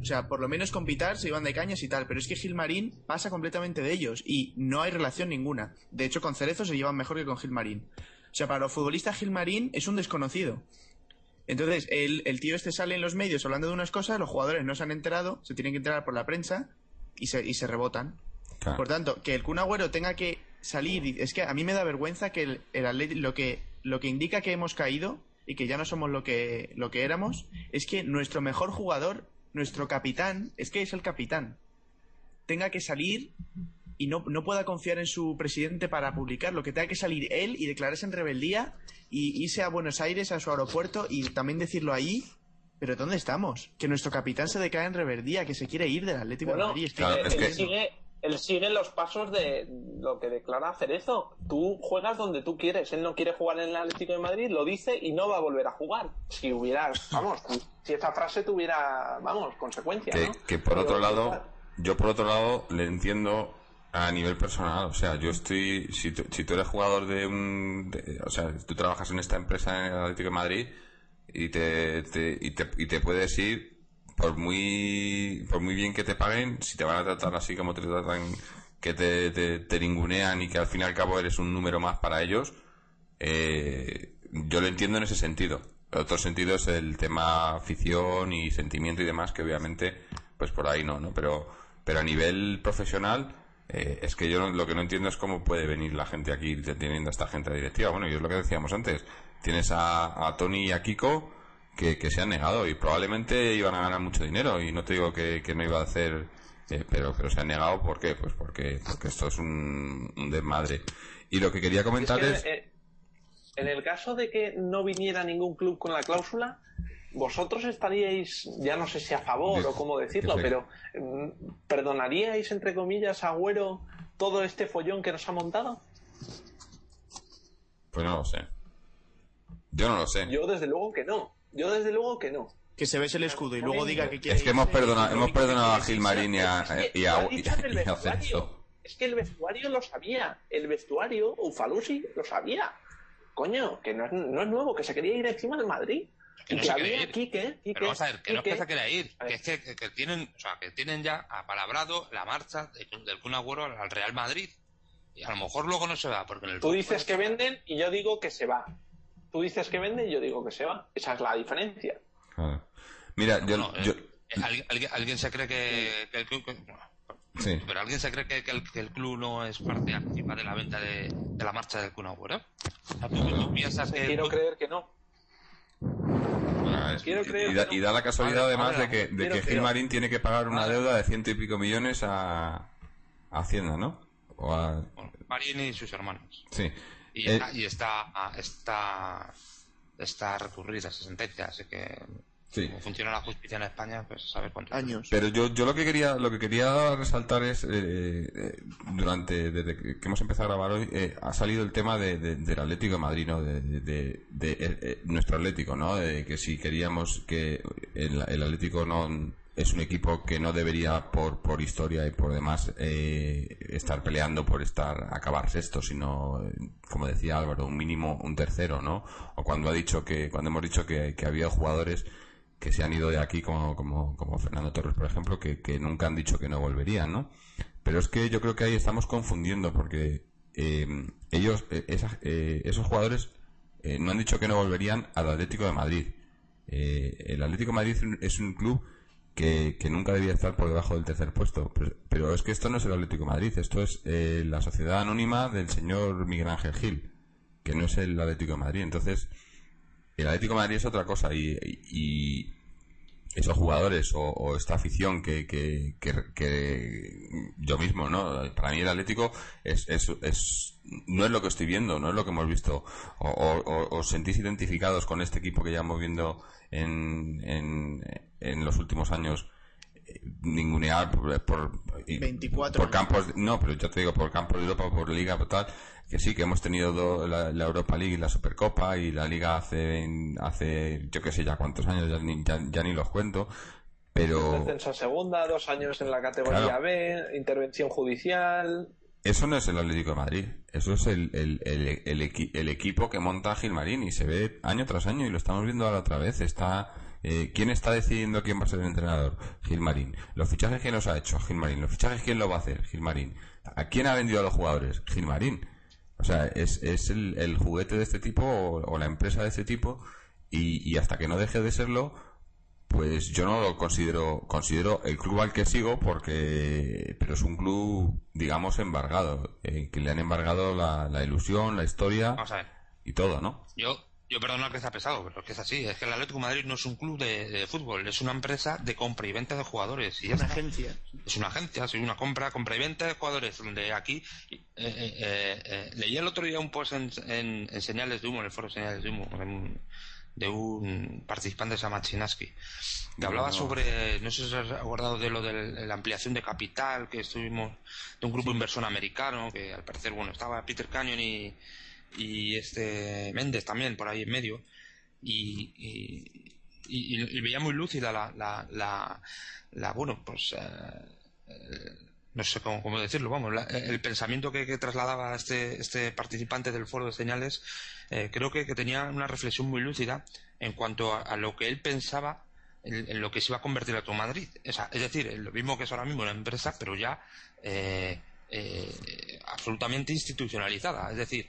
O sea, por lo menos con Pitar se iban de cañas y tal, pero es que Gilmarín pasa completamente de ellos y no hay relación ninguna. De hecho, con Cerezo se llevan mejor que con Gilmarín. O sea, para los futbolistas Gilmarín es un desconocido. Entonces, el, el tío este sale en los medios hablando de unas cosas, los jugadores no se han enterado, se tienen que enterar por la prensa y se, y se rebotan. Claro. Por tanto, que el Kun Agüero tenga que salir, es que a mí me da vergüenza que el, el Atleti- lo que lo que indica que hemos caído y que ya no somos lo que lo que éramos es que nuestro mejor jugador, nuestro capitán, es que es el capitán, tenga que salir y no, no pueda confiar en su presidente para publicarlo, que tenga que salir él y declararse en rebeldía y irse a Buenos Aires a su aeropuerto y también decirlo ahí Pero ¿dónde estamos? Que nuestro capitán se decae en reverdía, que se quiere ir del Atlético Bueno, de Madrid. Es que- Claro, él, es que- él sigue, él sigue los pasos de lo que declara Cerezo. Tú juegas donde tú quieres. Él no quiere jugar en el Atlético de Madrid, lo dice y no va a volver a jugar. Si hubiera, vamos, si esa frase tuviera, vamos, consecuencias. que, ¿no? que por Pero, otro lado, yo por otro lado le entiendo a nivel personal, o sea, yo estoy, si tú, si tú eres jugador de un, de- o sea, tú trabajas en esta empresa en el Atlético de Madrid y te, te- y te, y te puedes ir por muy, por muy bien que te paguen, si te van a tratar así como te tratan, que te, te, te ningunean y que al fin y al cabo eres un número más para ellos, eh, yo lo entiendo en ese sentido. Otro sentido es el tema afición y sentimiento y demás, que obviamente, pues por ahí no, ¿no? Pero, pero a nivel profesional, eh, es que yo no- lo que no entiendo es cómo puede venir la gente aquí teniendo a esta gente de directiva. Bueno, y es lo que decíamos antes. Tienes a, a Tony y a Kiko que, que se han negado y probablemente iban a ganar mucho dinero y no te digo que, que no iba a hacer, eh, pero, pero se han negado ¿por qué? Pues porque, porque esto es un, un desmadre. Y lo que quería Es comentar que, es... en el caso de que no viniera ningún club con la cláusula, vosotros estaríais, ya no sé si a favor o cómo decirlo, pero mm, ¿perdonaríais, entre comillas, a Agüero todo este follón que nos ha montado? Pues no lo sé. Yo no lo sé. Yo desde luego que no. Yo desde luego que no. Que se bese el escudo y luego diga que quiere Es que hemos perdonado, hemos perdonado a Gilmarín y a, Es que y a, y a. Celso. Es que el vestuario lo sabía. El vestuario, Ufalusi, lo sabía. Coño, que no es, no es nuevo, que se quería ir encima del Madrid. Que no se quiere ir. Quique, Quique, Pero vamos a ver, que no es que se quiera ir, que es que, que- que tienen, o sea, que tienen ya apalabrado la marcha de- del Kun Agüero al Real Madrid. Y a lo mejor luego no se va, porque en el Tú dices que venden y yo digo que se va. Tú dices que venden y yo digo que se va. Esa es la diferencia. Claro. Mira, yo, No, eh, yo- eh, ¿alguien, alguien- alguien se cree que, que el club... sí. pero alguien se cree que, que el, que el club no es parte activa de la venta de, de la marcha del Kun Agüero. ¿tú, tú piensas que... Quiero club- creer que no. Ah, es- quiero creer y, da, que no. y da la casualidad además de que, de que. Gilmarín tiene que pagar una deuda de ciento y pico millones a, a Hacienda, ¿no? O a, bueno, Marín y sus hermanos. sí. Y, Eh, y está, está, está recurrida esa sentencia, así que sí. como funciona la justicia en España, pues saber cuánto. Años. Pero yo, yo lo que quería lo que quería resaltar es eh, eh, durante desde que hemos empezado a grabar hoy eh, ha salido el tema de, de- del Atlético de Madrid, ¿no? De, de- de- de, eh, eh, nuestro Atlético, ¿no? De que si queríamos que el, el Atlético no es un equipo que no debería por por historia y por demás eh, estar peleando por estar acabar sexto, sino como decía Álvaro, un mínimo un tercero, ¿no? O cuando ha dicho que cuando hemos dicho que, que había jugadores que se han ido de aquí, como, como, Fernando Torres, por ejemplo, que, que nunca han dicho que no volverían, ¿no? Pero es que yo creo que ahí estamos confundiendo, porque eh, ellos, eh, esas- eh, esos jugadores eh, no han dicho que no volverían al Atlético de Madrid. El Atlético de Madrid es un- club que, que nunca debía estar por debajo del tercer puesto. Pero, pero es que esto no es el Atlético de Madrid, esto es eh, la sociedad anónima del señor Miguel Ángel Gil, que no es el Atlético de Madrid. Entonces, el Atlético de Madrid es otra cosa y, y esos jugadores o, esta afición que, que, que, yo mismo, ¿no? Para mí el Atlético es, es, es- no es lo que estoy viendo, no es lo que hemos visto. O, os sentís identificados con este equipo que llevamos viendo en, en, en los últimos años ningunear por, por, y- 24 por años. campos no pero yo te digo por campos de Europa por liga por tal que sí que hemos tenido do- la, la Europa League y la Supercopa y la liga hace hace yo qué sé ya cuántos años ya ni, ya, ya ni los cuento pero Descenso a segunda, dos años en la categoría Claro. B, intervención judicial. eso no es el Atlético de Madrid eso es el, el, el, el, equi- el equipo que monta Gilmarín y se ve año tras año y lo estamos viendo ahora otra vez está eh, ¿Quién está decidiendo quién va a ser el entrenador? Gilmarín. ¿Los fichajes quién los ha hecho? Gilmarín. ¿Los fichajes quién lo va a hacer? Gilmarín. ¿A quién ha vendido a los jugadores? Gilmarín. O sea, es, es el, el juguete de este tipo o, o la empresa de este tipo y, y hasta que no deje de serlo, pues yo no lo considero, considero el club al que sigo porque, pero es un club, digamos, embargado, eh, que le han embargado la, la ilusión, la historia y todo, ¿no? Yo, yo perdono que sea pesado, pero es que es así. Es que el Atlético de Madrid no es un club de, de fútbol, es una empresa de compra y venta de jugadores. Y ya Una está. agencia. Es una agencia, es una compra, compra y venta de jugadores. Donde aquí eh, eh, eh, leí el otro día un post en, en- en Señales de Humo, en el foro Señales de Humo, en- de un participante de Samachinaski que hablaba sobre, no sé si has acordado de lo de la ampliación de capital que estuvimos, de un grupo inversor americano, que al parecer, bueno, estaba Peter Canyon y, y este Méndez también por ahí en medio, y, y, veía muy lúcida la, la, la, bueno, pues, eh, no sé cómo, decirlo, vamos, el pensamiento que, trasladaba este, este participante del foro de señales, eh, creo que, tenía una reflexión muy lúcida en cuanto a, lo que él pensaba en, lo que se iba a convertir a tu Madrid. es decir, lo mismo que es ahora mismo una empresa, pero ya eh, eh, absolutamente institucionalizada. Es decir,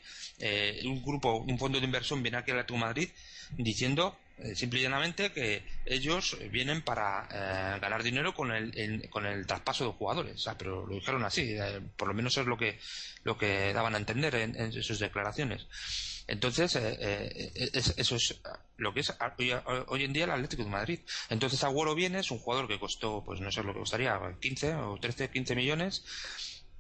un grupo, un fondo de inversión viene aquí a tu Madrid diciendo eh, simple y llanamente que ellos vienen para eh, ganar dinero con el, con el traspaso de jugadores. Pero lo dijeron así, eh, por lo menos es lo que, lo que daban a entender en, sus declaraciones. Entonces, eso es lo que es hoy, en día el Atlético de Madrid. Entonces, Agüero viene, es un jugador que costó, pues no sé lo que costaría, 15 o 13, 15 millones,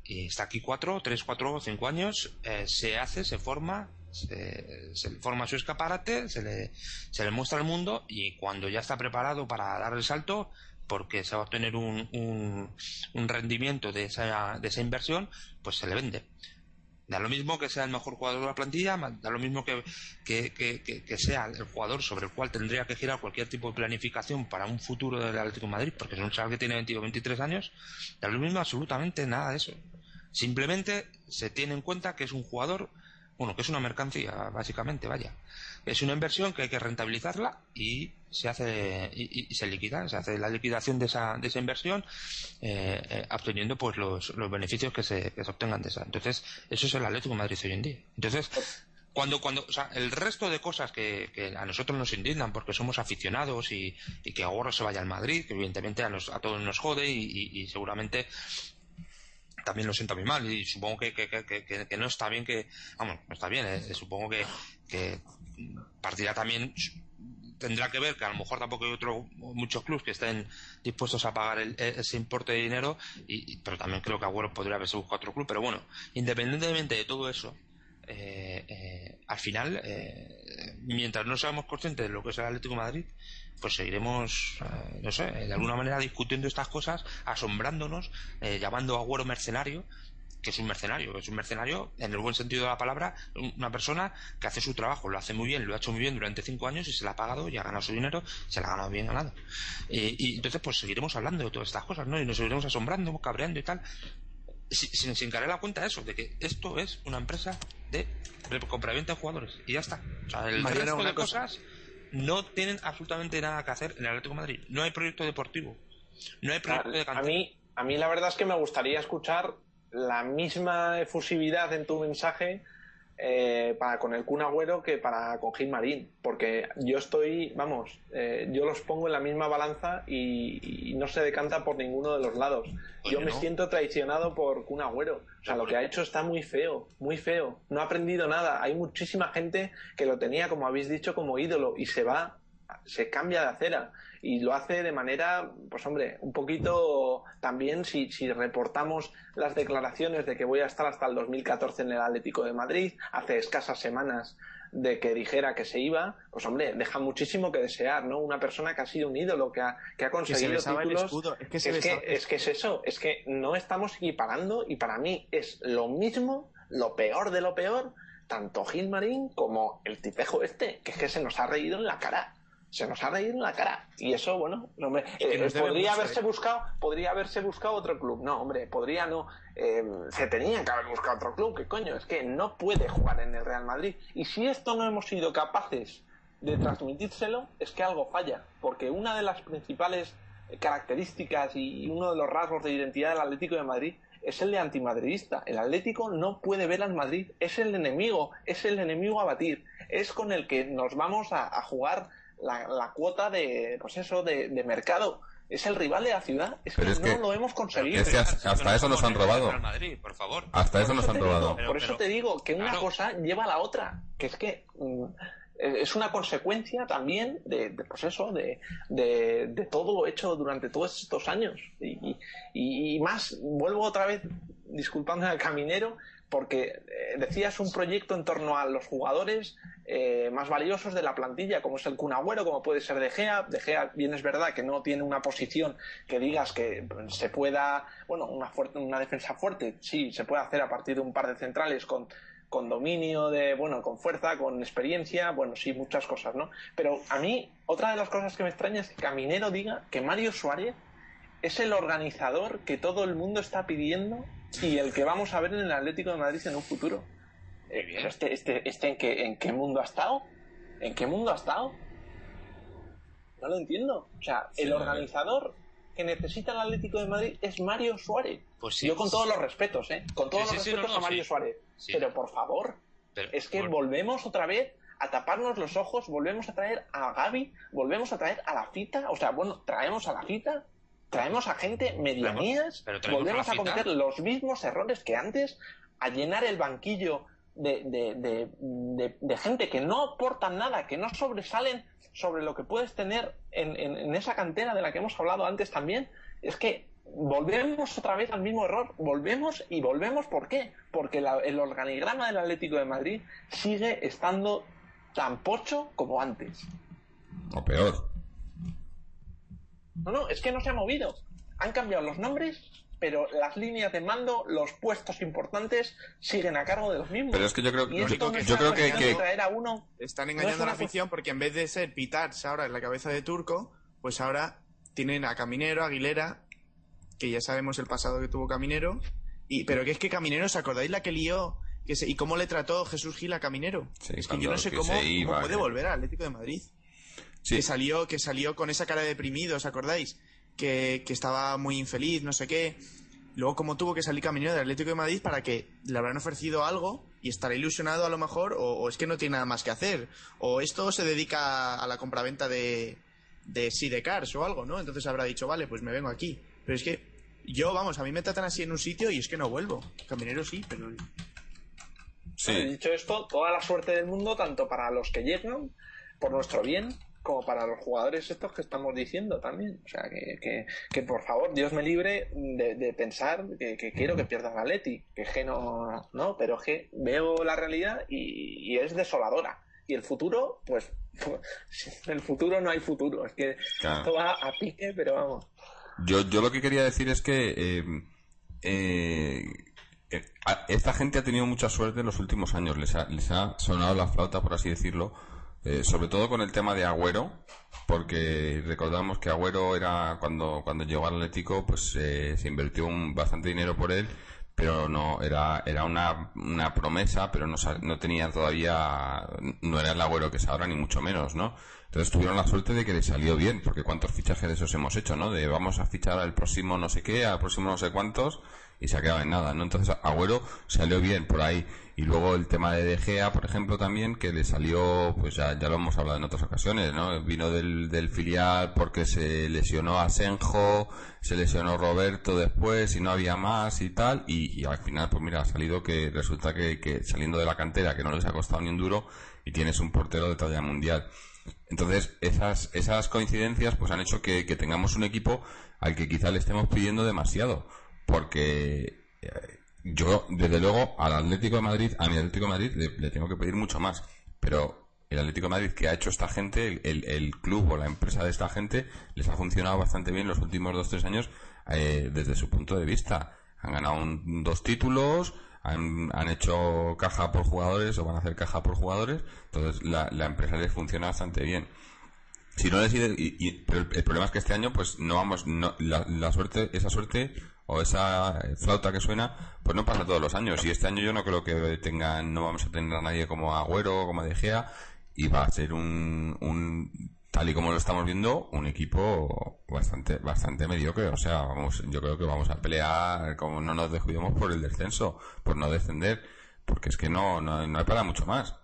está aquí 4, 3, 4 o 5 años, se hace, se forma, se, forma su escaparate, se le, se le muestra al mundo y cuando ya está preparado para dar el salto, porque se va a obtener un, un, rendimiento de esa, de esa inversión, pues se le vende. Da lo mismo que sea el mejor jugador de la plantilla, da lo mismo que, que, que, sea el jugador sobre el cual tendría que girar cualquier tipo de planificación para un futuro del Atlético de Madrid, porque es un chaval que tiene 22 23 años, da lo mismo absolutamente nada de eso. Simplemente se tiene en cuenta que es un jugador bueno, que es una mercancía, básicamente, vaya. Es una inversión que hay que rentabilizarla y se hace y, se liquida, se hace la liquidación de esa, de esa inversión, eh, eh, obteniendo pues los, los beneficios que se, que se obtengan de esa. Entonces, eso es el Atlético de Madrid hoy en día. Entonces, cuando, cuando, o sea, el resto de cosas que, que a nosotros nos indignan porque somos aficionados y, y que ahora se vaya al Madrid, que evidentemente a, a todos nos jode y, y seguramente también lo siento muy mal y supongo que, que, que, que no está bien que, vamos, no está bien, eh, supongo que, que partirá también tendrá que ver que a lo mejor tampoco hay otro, muchos clubes que estén dispuestos a pagar ese importe de dinero, y, pero también creo que Agüero podría haberse buscado otro club. Pero bueno, independientemente de todo eso, eh, eh, al final, eh, mientras no seamos conscientes de lo que es el Atlético Madrid, pues seguiremos, eh, no sé, de alguna manera discutiendo estas cosas, asombrándonos, llamando a Agüero mercenario, que es un mercenario, es un mercenario en el buen sentido de la palabra, una persona que hace su trabajo, lo hace muy bien, lo ha hecho muy bien durante cinco años y se le ha pagado y ha ganado su dinero, se le ha ganado bien ganado. y entonces pues seguiremos hablando de todas estas cosas, ¿no? Y nos seguiremos asombrando, cabreando y tal, sin, sin caer la cuenta de eso, de que esto es una empresa de compraventa de jugadores y ya está. O sea, el resto de cosas no tienen absolutamente nada que hacer en el Atlético de Madrid. No hay proyecto deportivo. No hay proyecto de A mí, a mí la verdad es que me gustaría escuchar la misma efusividad en tu mensaje eh, para con el Kun Agüero que para con Gil Marín, porque yo estoy, vamos, eh, yo los pongo en la misma balanza y, no se decanta por ninguno de los lados. yo me siento traicionado por Kun Agüero. O sea, lo que ha hecho está muy feo, muy feo. No ha aprendido nada. Hay muchísima gente que lo tenía, como habéis dicho, como ídolo y se va se cambia de acera y lo hace de manera, pues hombre, un poquito también si, si reportamos las declaraciones de que voy a estar hasta el 2014 en el Atlético de Madrid, hace escasas semanas de que dijera que se iba, pues hombre, deja muchísimo que desear, ¿no? Una persona que ha sido un ídolo, que ha, que ha conseguido títulos. Es, que, es, que, es que es eso, es que no estamos equiparando y para mí es lo mismo, lo peor de lo peor, tanto Gilmarín como el tipejo este, que es que se nos ha reído en la cara se nos ha reído en la cara. Y eso, bueno, no me, eh, podría haberse buscado, podría haberse buscado otro club. No, hombre, podría no. Eh, se tenía que haber buscado otro club. ¿Qué coño? Es que no puede jugar en el Real Madrid. Y si esto no hemos sido capaces de transmitírselo, es que algo falla. Porque una de las principales características y uno de los rasgos de identidad del Atlético de Madrid es el de antimadridista. El Atlético no puede ver al Madrid, es el enemigo, es el enemigo a batir, es con el que nos vamos a jugar la, cuota de, pues eso, de, mercado. Es el rival de la ciudad. Es que no lo hemos conseguido. hasta eso nos han robado. por favor. Hasta eso nos han robado. por eso te digo que una cosa lleva a la otra. Que es que mm, es una consecuencia también de, pues eso, de, de, todo lo hecho durante todos estos años. Y, y, más, vuelvo otra vez, disculpando al caminero, porque eh, decías un proyecto en torno a los jugadores eh, más valiosos de la plantilla, como es el Kun Agüero, como puede ser De Gea. De Gea, bien es verdad que no tiene una posición que digas que se pueda, bueno, una, fuerte, una defensa fuerte, sí, se puede hacer a partir de un par de centrales con, con dominio de, bueno, con fuerza, con experiencia, bueno, sí, muchas cosas, ¿no? Pero a mí, otra de las cosas que me extraña es que Caminero diga que Mario Suárez es el organizador que todo el mundo está pidiendo y el que vamos a ver en el Atlético de Madrid en un futuro. Este, este, este en, qué, ¿En qué mundo ha estado? ¿En qué mundo ha estado? No lo entiendo. O sea, el organizador que necesita el Atlético de Madrid es Mario Suárez. Pues sí. Yo con todos los respetos, ¿eh? Con todos los respetos no, no, a Mario. Suárez. Pero por favor, Pero, es que vol- volvemos otra vez a taparnos los ojos, volvemos a traer a Gaby, volvemos a traer a la fita, o sea, bueno, traemos a la fita, traemos a gente medianías, pero traemos volvemos a cometer los mismos errores que antes, a llenar el banquillo de, de, de, de- de gente que no aportan nada, que no sobresalen sobre lo que puedes tener en, en- en esa cantera de la que hemos hablado antes también. Es que volvemos otra vez al mismo error, volvemos y volvemos, ¿por qué? Porque la- el organigrama del Atlético de Madrid sigue estando tan pocho como antes. O peor. No, no, es que no se ha movido. Han cambiado los nombres, pero las líneas de mando, los puestos importantes siguen a cargo de los mismos. Pero es que yo creo, yo, yo es creo que, que- traer a uno Están No es engañando a la afición porque en vez de ser Pitarch ahora en la cabeza de Turco, pues ahora tienen a Caminero, Aguilera, que ya sabemos el pasado que tuvo Caminero, y pero que es que Caminero, ¿os acordáis la que lió? Que se- ¿Y cómo le trató Jesús Gil a Caminero? Sí, es que yo no sé que cómo, puede volver al Atlético de Madrid. Sí, Que salió, que salió con esa cara de deprimido, ¿os acordáis? Que, que estaba muy infeliz, no sé qué. Luego, como tuvo que salir Caminero del Atlético de Madrid para que le habrán ofrecido algo y estará ilusionado a lo mejor, o, o es que no tiene nada más que hacer. O esto se dedica a la compraventa de, de Sidecars o algo, ¿no? Entonces habrá dicho, vale, pues me vengo aquí. Pero es que yo, vamos, a mí me tratan así en un sitio y es que no vuelvo. Caminero sí, pero... sí. Bueno, dicho esto, toda la suerte del mundo, tanto para los que llegan, por nuestro bien, como para los jugadores estos que estamos diciendo también. O sea, que, que, que por favor, Dios me libre de, de pensar que, que quiero que pierda la Leti. Que que no, no, pero que veo la realidad y, y es desoladora. Y el futuro, pues, [laughs] el futuro no hay futuro. Es que Claro. esto va a pique, pero vamos. Yo, yo lo que quería decir es que eh, eh, eh, esta gente ha tenido mucha suerte en los últimos años. Les ha, les ha sonado la flauta, por así decirlo. Eh, sobre todo con el tema de Agüero, porque recordamos que Agüero era cuando, cuando llegó al Atlético, pues eh, se invirtió un, bastante dinero por él, pero no era era una, una promesa, pero no, no tenía todavía, no era el Agüero que es ahora, ni mucho menos, ¿no? Entonces tuvieron la suerte de que le salió bien, porque cuántos fichajes de esos hemos hecho, ¿no? De vamos a fichar al próximo no sé qué, al próximo no sé cuántos, y se ha quedado en nada, ¿no? Entonces Agüero salió bien por ahí. Y luego el tema de De Gea, por ejemplo, también, que le salió, pues ya, ya lo hemos hablado en otras ocasiones, ¿no? Vino del, del filial porque se lesionó a Senjo, se lesionó Roberto después y no había más y tal, y, y al final, pues mira, ha salido que resulta que, que saliendo de la cantera, que no les ha costado ni un duro, y tienes un portero de talla mundial. Entonces, esas, esas coincidencias pues han hecho que, que tengamos un equipo al que quizá le estemos pidiendo demasiado. Porque eh, yo, desde luego, al Atlético de Madrid, a mi Atlético de Madrid le, tengo que pedir mucho más. Pero el Atlético de Madrid que ha hecho esta gente, el, el- el club o la empresa de esta gente, les ha funcionado bastante bien los últimos dos tres años eh, desde su punto de vista. Han ganado un- dos títulos, han, han hecho caja por jugadores o van a hacer caja por jugadores, entonces la, la empresa les funciona bastante bien. Si no les y, y- pero el, el problema es que este año pues no vamos no, la, la suerte esa suerte o esa flauta que suena pues no pasa todos los años. Y este año yo no creo que tengan no vamos a tener a nadie como Agüero como De Gea y va a ser un, un tal y como lo estamos viendo un equipo bastante bastante mediocre. O sea vamos yo creo que vamos a pelear como no nos descuidemos por el descenso por no descender porque es que no no, no hay para mucho más.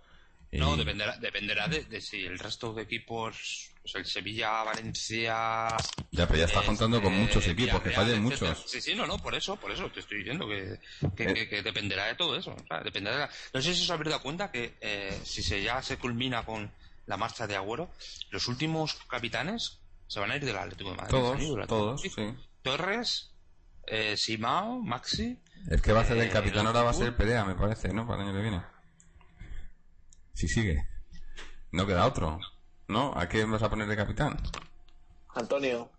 No, Y- dependerá, dependerá de, de si el resto de equipos, pues el Sevilla, Valencia. Ya, pero ya estás este, contando con muchos equipos, que fallen muchos. Sí, sí, no, no, por eso, por eso te estoy diciendo que, que, Eh. que- que dependerá de todo eso. o sea, dependerá de la- No sé si os habéis dado cuenta que eh, si se ya se culmina con la marcha de Agüero, los últimos capitanes se van a ir del Atlético de Madrid. Todos, todos, sí. Torres, eh, Simao, Maxi. Es que va a ser el Eh, capitán, ahora va a ser. Perea, me parece, ¿no? Para el año que viene. Si sigue. no queda otro, ¿no? ¿A quién vas a poner de capitán? Antonio.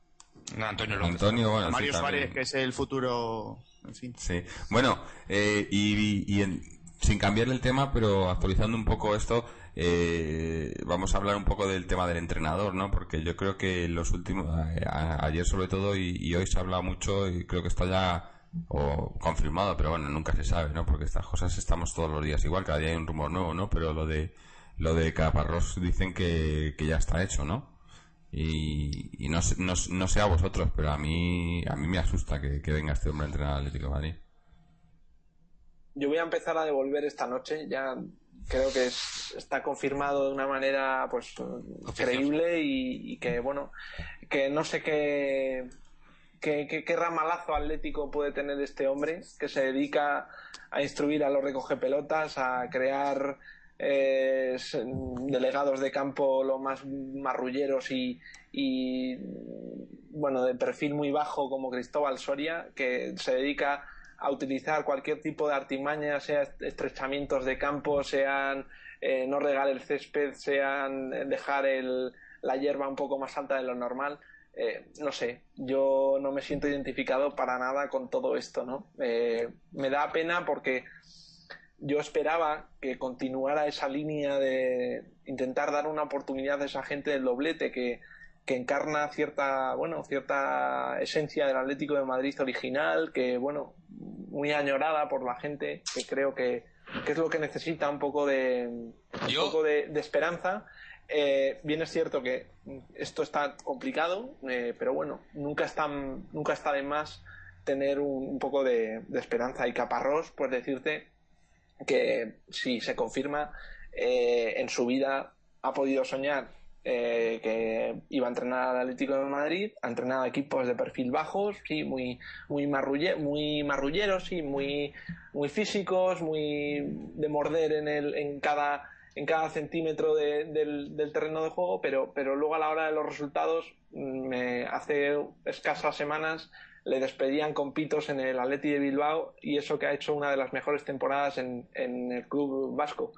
No, Antonio López. Antonio, bueno, sí, Mario también. Suárez, que es el futuro. En fin. Sí, bueno, eh, y, y en- sin cambiar el tema, pero actualizando un poco esto, eh, vamos a hablar un poco del tema del entrenador, ¿no? Porque yo creo que los últimos, a- a- ayer sobre todo y, y hoy se ha hablado mucho y creo que está ya o confirmado, pero bueno, nunca se sabe, ¿no? Porque estas cosas estamos todos los días igual, cada día hay un rumor nuevo, ¿no? Pero lo de lo de Caparrós dicen que, que ya está hecho, ¿no? Y, y no, no, no sé a vosotros, pero a mí a mí me asusta que, que venga este hombre a entrenar al Atlético de Madrid. Yo voy a empezar a devolver esta noche, ya creo que es- está confirmado de una manera pues creíble y, y que bueno, que no sé qué, qué, qué, qué ramalazo atlético puede tener este hombre que se dedica a instruir a los recogepelotas, a crear s- delegados de campo lo más marrulleros y, y bueno de perfil muy bajo como Cristóbal Soria que se dedica a utilizar cualquier tipo de artimaña sea estrechamientos de campo sean eh, no regar el césped sean eh, dejar el, la hierba un poco más alta de lo normal eh, no sé, yo no me siento identificado para nada con todo esto, ¿no? Eh, me da pena porque yo esperaba que continuara esa línea de intentar dar una oportunidad a esa gente del doblete que, que encarna cierta, bueno, cierta esencia del Atlético de Madrid original, que, bueno, muy añorada por la gente, que creo que, que es lo que necesita un poco de, un Yo- poco de, de esperanza. Eh, bien es cierto que esto está complicado, eh, pero bueno, nunca está, nunca está de más tener un, un poco de, de esperanza. Y Caparrós, pues decirte que si se confirma, eh, en su vida ha podido soñar eh, que iba a entrenar al Atlético de Madrid, ha entrenado equipos de perfil bajos, sí, muy, muy, marrulle- muy marrulleros, sí, muy, muy físicos, muy de morder en, el, en cada en cada centímetro de- del, del terreno de juego, pero, pero luego a la hora de los resultados, mm, me, hace escasas semanas le despedían con pitos en el Atleti de Bilbao y eso que ha hecho una de las mejores temporadas en, en el club vasco.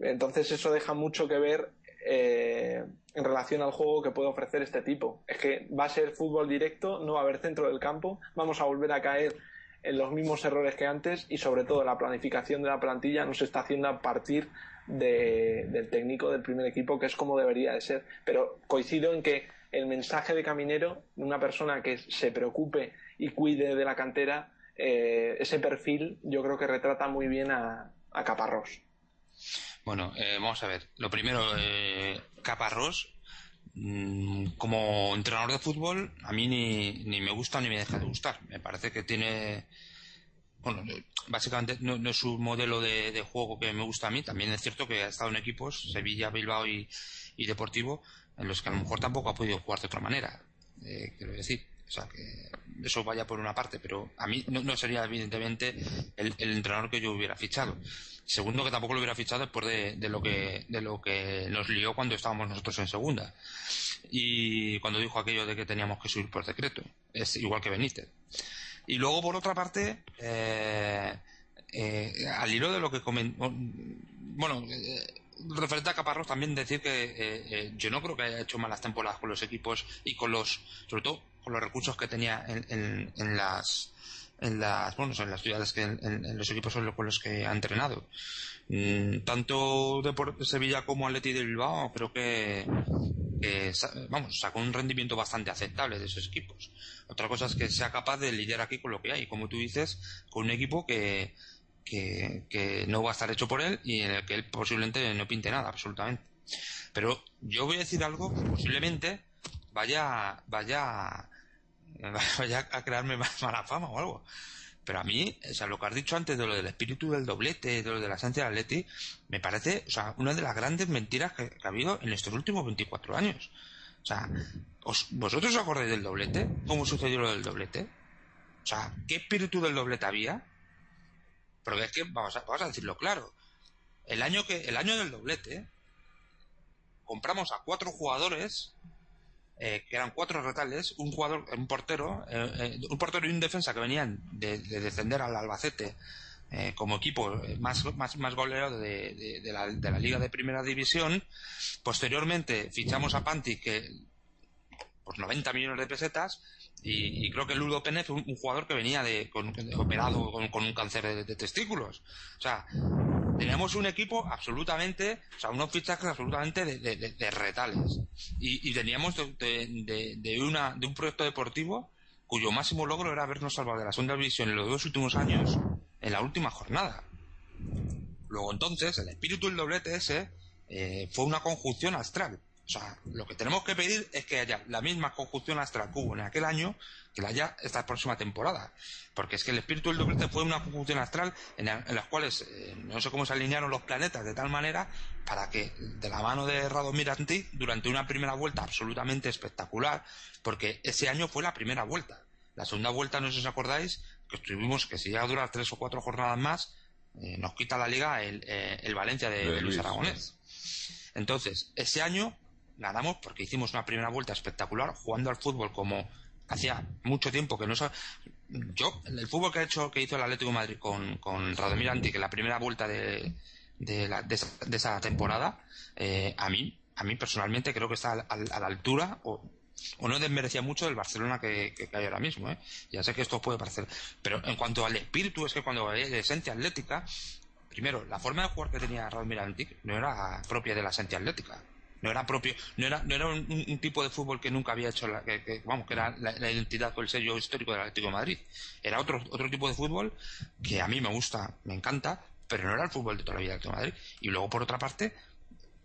Entonces eso deja mucho que ver eh, en relación al juego que puede ofrecer este tipo. Es que va a ser fútbol directo, no va a haber centro del campo, vamos a volver a caer en los mismos errores que antes y sobre todo la planificación de la plantilla nos está haciendo a partir de- del técnico del primer equipo que es como debería de ser. Pero coincido en que el mensaje de Caminero, una persona que se preocupe y cuide de la cantera, eh, ese perfil yo creo que retrata muy bien a, a Caparrós. Bueno, eh, vamos a ver. Lo primero, eh, Caparrós, mm, como entrenador de fútbol, a mí ni, ni me gusta ni me deja de gustar. Me parece que tiene. Bueno, básicamente no, no es un modelo de, de juego que me gusta a mí. También es cierto que ha estado en equipos, Sevilla, Bilbao y, y Deportivo, en los que a lo mejor tampoco ha podido jugar de otra manera. Eh, quiero decir. O sea, que eso vaya por una parte, pero a mí no, no sería evidentemente el, el entrenador que yo hubiera fichado. Segundo, que tampoco lo hubiera fichado después de, de lo que de lo que nos lió cuando estábamos nosotros en segunda. Y cuando dijo aquello de que teníamos que subir por decreto. Es igual que Benítez. Y luego, por otra parte, eh, eh, al hilo de lo que comentó. Bueno, eh, referente a Caparrós, también decir que eh, eh, yo no creo que haya hecho malas temporadas con los equipos y con los. Sobre todo con los recursos que tenía en, las en las bueno en las ciudades que en, en- los equipos con los que ha entrenado Mm, tanto de Sevilla como Atleti de Bilbao creo que, que vamos sacó un rendimiento bastante aceptable de esos equipos otra cosa es que sea capaz de lidiar aquí con lo que hay como tú dices con un equipo que que, no va a estar hecho por él y en el que él posiblemente no pinte nada absolutamente pero yo voy a decir algo que posiblemente vaya vaya [laughs] vaya a crearme ma- mala fama o algo. Pero a mí, o sea, lo que has dicho antes de lo del espíritu del doblete, de lo de la esencia del Atleti, me parece, o sea, una de las grandes mentiras que, que ha habido en estos últimos 24 años. O sea, ¿os- ¿vosotros os acordáis del doblete? ¿Cómo sucedió lo del doblete? O sea, ¿qué espíritu del doblete había? Porque es que, vamos a, vamos a decirlo claro, el año que, el año del doblete, compramos a cuatro jugadores eh, que eran cuatro retales, un jugador, un portero, eh, eh, un portero y un defensa que venían de, de descender al Albacete eh, como equipo más, más, más goleado de, de, la, de la Liga de Primera División. Posteriormente fichamos a Panti, que por 90 millones de pesetas, y, creo que Ludo Pene fue un, jugador que venía de, operado con, un cáncer de, testículos. O sea, teníamos un equipo absolutamente, o sea, unos fichajes absolutamente de, retales. Y, y teníamos de, una, de un proyecto deportivo cuyo máximo logro era habernos salvado de la segunda división en los dos últimos años en la última jornada. Luego entonces, el espíritu del doblete ese eh, fue una conjunción astral. O sea, lo que tenemos que pedir es que haya la misma conjunción astral que hubo en aquel año, que la haya esta próxima temporada. Porque es que el espíritu del doblete fue una conjunción astral en, las cuales eh, no sé cómo se alinearon los planetas de tal manera para que de la mano de Radomir Antic, durante una primera vuelta absolutamente espectacular, porque ese año fue la primera vuelta. La segunda vuelta, no sé si os acordáis, que estuvimos, que si llega a durar tres o cuatro jornadas más, eh, nos quita la liga el, eh, Valencia de, Luis Aragonés. Entonces, ese año ganamos porque hicimos una primera vuelta espectacular jugando al fútbol como hacía mucho tiempo que no yo el fútbol que ha hecho que hizo el Atlético de Madrid con, con Radomir Anti que la primera vuelta de, de, la, de, esa, temporada eh, a mí a mí personalmente creo que está a, la altura o, o no desmerecía mucho del Barcelona que, hay ahora mismo ¿eh? ya sé que esto puede parecer pero en cuanto al espíritu es que cuando hay esencia atlética primero la forma de jugar que tenía Radomir Antic no era propia de la esencia atlética no era propio, no era, no era un, tipo de fútbol que nunca había hecho, la, que, vamos, que era la, identidad o el sello histórico del Atlético Madrid. Era otro, otro tipo de fútbol que a mí me gusta, me encanta, pero no era el fútbol de toda la vida del Atlético Madrid. Y luego, por otra parte,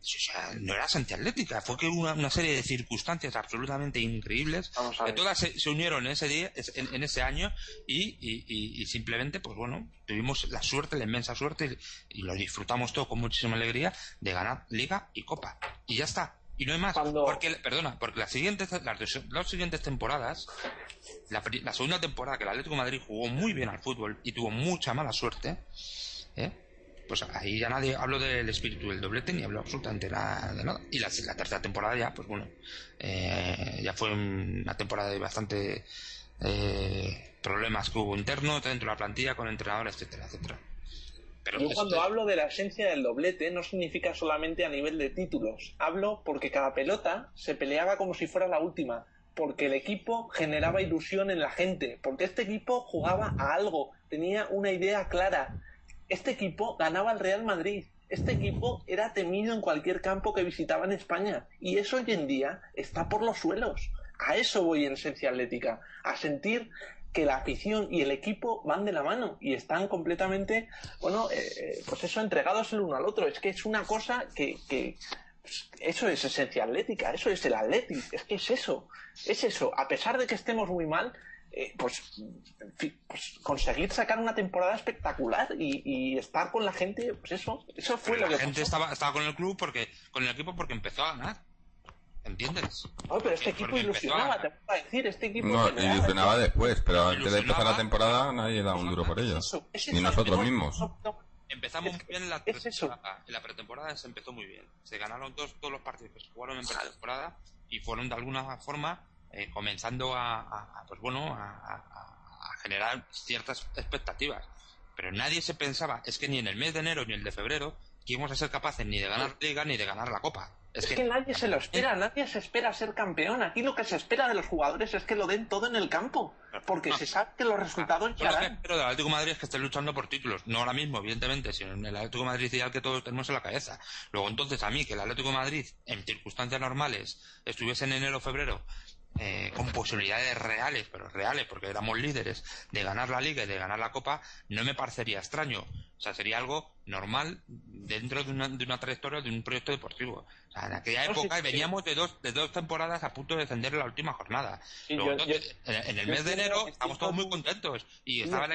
o sea, no era antiatlética, fue que una, una serie de circunstancias absolutamente increíbles que todas se, unieron en ese día, en, ese año y, y, y, simplemente, pues bueno, tuvimos la suerte, la inmensa suerte y, lo disfrutamos todo con muchísima alegría de ganar Liga y Copa y ya está. Y no hay más. Porque, perdona, porque las siguientes, las dos, siguientes temporadas, la, la segunda temporada que el Atlético de Madrid jugó muy bien al fútbol y tuvo mucha mala suerte, ¿eh? Pues ahí ya nadie hablo del espíritu del doblete ni hablo absolutamente nada, de nada. Y la, tercera temporada ya, pues bueno, eh, ya fue una temporada de bastante eh, problemas que hubo internos dentro de la plantilla con entrenadores, etcétera, etcétera. Pero Yo cuando hablo de la esencia del doblete no significa solamente a nivel de títulos. Hablo porque cada pelota se peleaba como si fuera la última. Porque el equipo generaba ilusión en la gente. Porque este equipo jugaba a algo. Tenía una idea clara este equipo ganaba al Real Madrid. Este equipo era temido en cualquier campo que visitaba en España. Y eso hoy en día está por los suelos. A eso voy en esencia atlética. A sentir que la afición y el equipo van de la mano y están completamente, bueno, eh, eh, pues eso, entregados el uno al otro. Es que es una cosa que, que eso es esencia atlética, eso es el atlético, es que es eso, es eso. A pesar de que estemos muy mal, eh, pues, pues, conseguir sacar una temporada espectacular y, estar con la gente, pues eso, eso fue lo la gente estaba, estaba con el club porque, con el equipo porque empezó a ganar. ¿Entiendes? No, pero este equipo ilusionaba, te voy a decir, este equipo No, ilusionaba después, pero antes de empezar la temporada nadie daba un duro por ellos. Ni nosotros mismos. Empezamos muy bien en la, pretemporada, en la pretemporada, se empezó muy bien. Se ganaron todos, todos los partidos que se jugaron en pretemporada y fueron de alguna forma eh, comenzando a, pues bueno, a, generar ciertas expectativas. Pero nadie se pensaba, es que ni en el mes de enero ni el de febrero, que íbamos a ser capaces ni de ganar Liga ni de ganar la Copa. Es, que, nadie se lo espera, nadie se espera ser campeón. Aquí lo que se espera de los jugadores es que lo den todo en el campo, porque se [laughs] sabe que los resultados ya Lo que espero del Atlético de Madrid es que esté luchando por títulos, no ahora mismo, evidentemente, sino en el Atlético de Madrid ideal que todos tenemos en la cabeza. Luego entonces a mí que el Atlético de Madrid, en circunstancias normales, estuviese en enero o febrero eh, con posibilidades reales, pero reales, porque éramos líderes, de ganar la liga y de ganar la copa, no me parecería extraño. O sea, sería algo normal dentro de una, de una trayectoria de un proyecto deportivo. O sea, en aquella época veníamos de dos, de dos temporadas a punto de descender en la última jornada. en, el mes de enero estamos todos muy contentos y estaba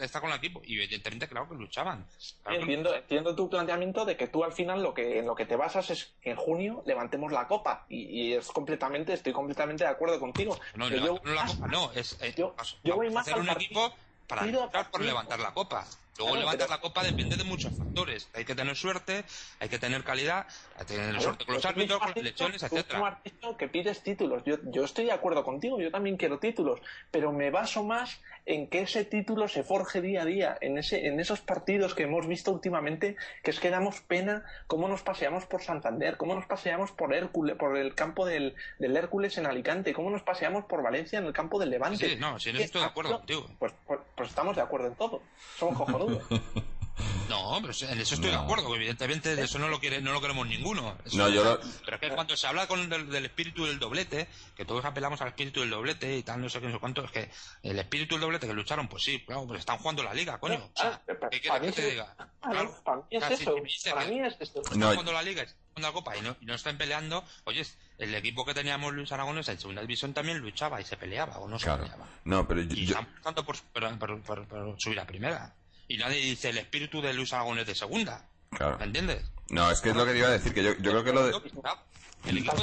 está con el equipo y evidentemente claro que luchaban. entiendo, entiendo tu planteamiento de que tú al final lo que en lo que te basas es que en junio levantemos la copa y, es completamente estoy completamente de acuerdo contigo. No, no, la copa no, es eh, yo, voy más hacer un equipo para por levantar la copa. Luego levantar la copa depende de muchos factores. Hay que tener suerte, hay que tener calidad, hay que tener suerte con los árbitros, con las elecciones, etcétera. que pides títulos. Yo, yo estoy de acuerdo contigo, yo también quiero títulos, pero me baso más en que ese título se forje día a día, en ese, en esos partidos que hemos visto últimamente, que es que damos pena cómo nos paseamos por Santander, cómo nos paseamos por Hércules, por el campo del, del Hércules en Alicante, cómo nos paseamos por Valencia en el campo del Levante. Sí, no, si no estoy de acuerdo contigo. Pues, pues, pues, estamos de acuerdo en todo. Somos cojonudos. [laughs] No, pero en eso estoy de acuerdo, evidentemente de eso no lo quiere, no lo queremos ninguno. no, yo Pero es que cuando se habla con del, espíritu del doblete, que todos apelamos al espíritu del doblete y tal, no sé qué, no sé cuánto, es que el espíritu del doblete que lucharon, pues sí, claro, pues están jugando la liga, coño. ¿Qué quieres que te diga? Claro, para mí es eso, para mí es esto. Están jugando la liga, están jugando la copa y no, y no están peleando, oye, el equipo que teníamos Luis Aragones en segunda división también luchaba y se peleaba o no se peleaba. No, pero y yo... están tanto por, por, por subir a primera y nadie dice el espíritu de Luis Aragonés de segunda. Claro. ¿Me entiendes? No, es que es lo que te iba a decir, que yo, yo creo que lo de... El equipo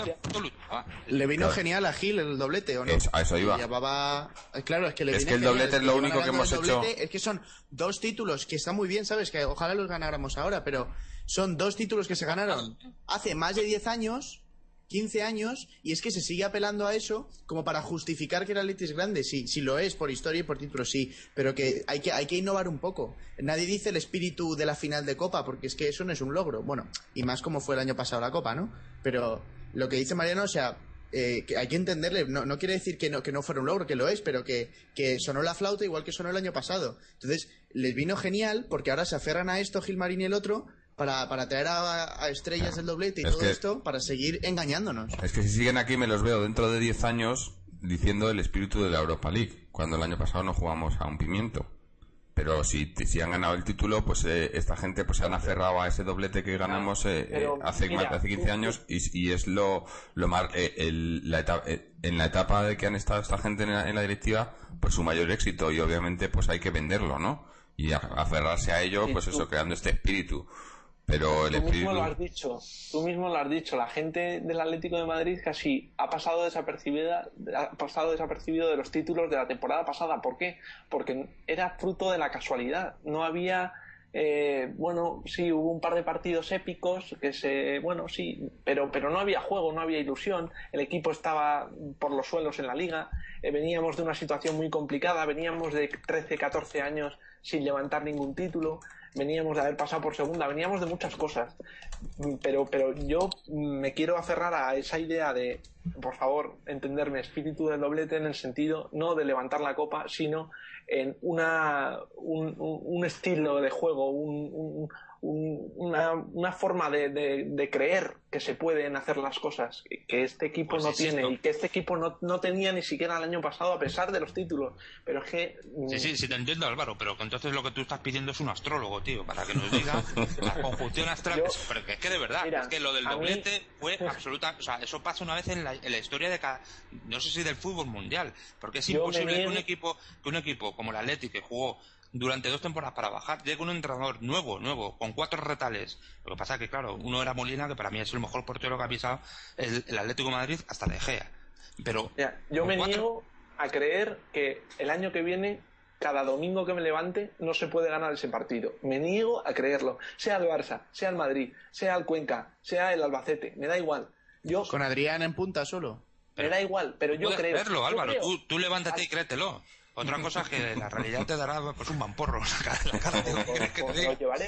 Le vino genial a Gil el doblete, ¿o no? a eso iba. Llevaba... Claro, es que le Es que el doblete es lo único que hemos hecho... Es que son dos títulos que están muy bien, ¿sabes? Que ojalá los ganáramos ahora, pero son dos títulos que se ganaron hace más de 10 años 15 años y es que se sigue apelando a eso como para justificar que el Atleti es grande. Sí, sí lo es, por historia y por título sí, pero que hay, que hay que innovar un poco. Nadie dice el espíritu de la final de Copa, porque es que eso no es un logro. Bueno, y más como fue el año pasado la Copa, ¿no? Pero lo que dice Mariano, o sea, eh, que hay que entenderle, no, no, quiere decir que no, que no fuera un logro, que lo es, pero que, que sonó la flauta igual que sonó el año pasado. Entonces, les vino genial porque ahora se aferran a esto Gilmarín y el otro para, para traer a, estrellas del doblete y todo esto para seguir engañándonos. Es que si siguen aquí me los veo dentro de 10 años diciendo el espíritu de la Europa League, cuando el año pasado no jugamos a un pimiento. Pero si, si han ganado el título, pues eh, esta gente pues se han aferrado a ese doblete que ganamos eh, eh, hace, hace 15 años y, y, es lo, lo más, la etapa, en la etapa de que han estado esta gente en la, en la, directiva, pues su mayor éxito y obviamente pues hay que venderlo, ¿no? Y aferrarse a ello, pues eso, creando este espíritu. Pero el tú mismo lo has dicho, tú mismo lo has dicho, la gente del Atlético de Madrid casi ha pasado desapercibida, ha pasado desapercibido de los títulos de la temporada pasada. ¿Por qué? Porque era fruto de la casualidad. No había eh, bueno, sí, hubo un par de partidos épicos que se, bueno, sí, pero, pero no había juego, no había ilusión, el equipo estaba por los suelos en la liga, eh, veníamos de una situación muy complicada, veníamos de 13, 14 años sin levantar ningún título, veníamos de haber pasado por segunda, veníamos de muchas cosas. Pero, pero yo me quiero aferrar a esa idea de, por favor, entenderme, espíritu del doblete en el sentido no de levantar la copa, sino en una, un, un estilo de juego, un, una, una, forma de, de, creer que se pueden hacer las cosas que este equipo pues no tiene y que este equipo no, no, tenía ni siquiera el año pasado a pesar de los títulos. Pero es que. Mm, sí, sí, sí, te entiendo, Álvaro, pero entonces lo que tú estás pidiendo es un astrólogo, tío, para que nos diga la conjunción astral. [laughs] Porque es que de verdad, es que lo del doblete fue [laughs] absoluta. O sea, eso pasa una vez en la, en la historia de cada. No sé si del fútbol mundial, porque es imposible que un equipo, que un equipo como el Atleti que jugó durante dos temporadas para bajar, llega un entrenador nuevo, nuevo, con cuatro retales. Lo que pasa es que, claro, uno era Molina, que para mí es el mejor portero que ha pisado el, Atlético de Madrid hasta la Egea. Pero. yo me niego a creer que el año que viene, cada domingo que me levante, no se puede ganar ese partido. Me niego a creerlo. Sea el Barça, sea el Madrid, sea el Cuenca, sea el Albacete, me da igual. Yo, Con Adrián en punta solo. me da igual, pero yo creo. Verlo, Álvaro, Tú, tú levántate y créetelo. Otra cosa es que la realidad te dará pues un mamporro la cara.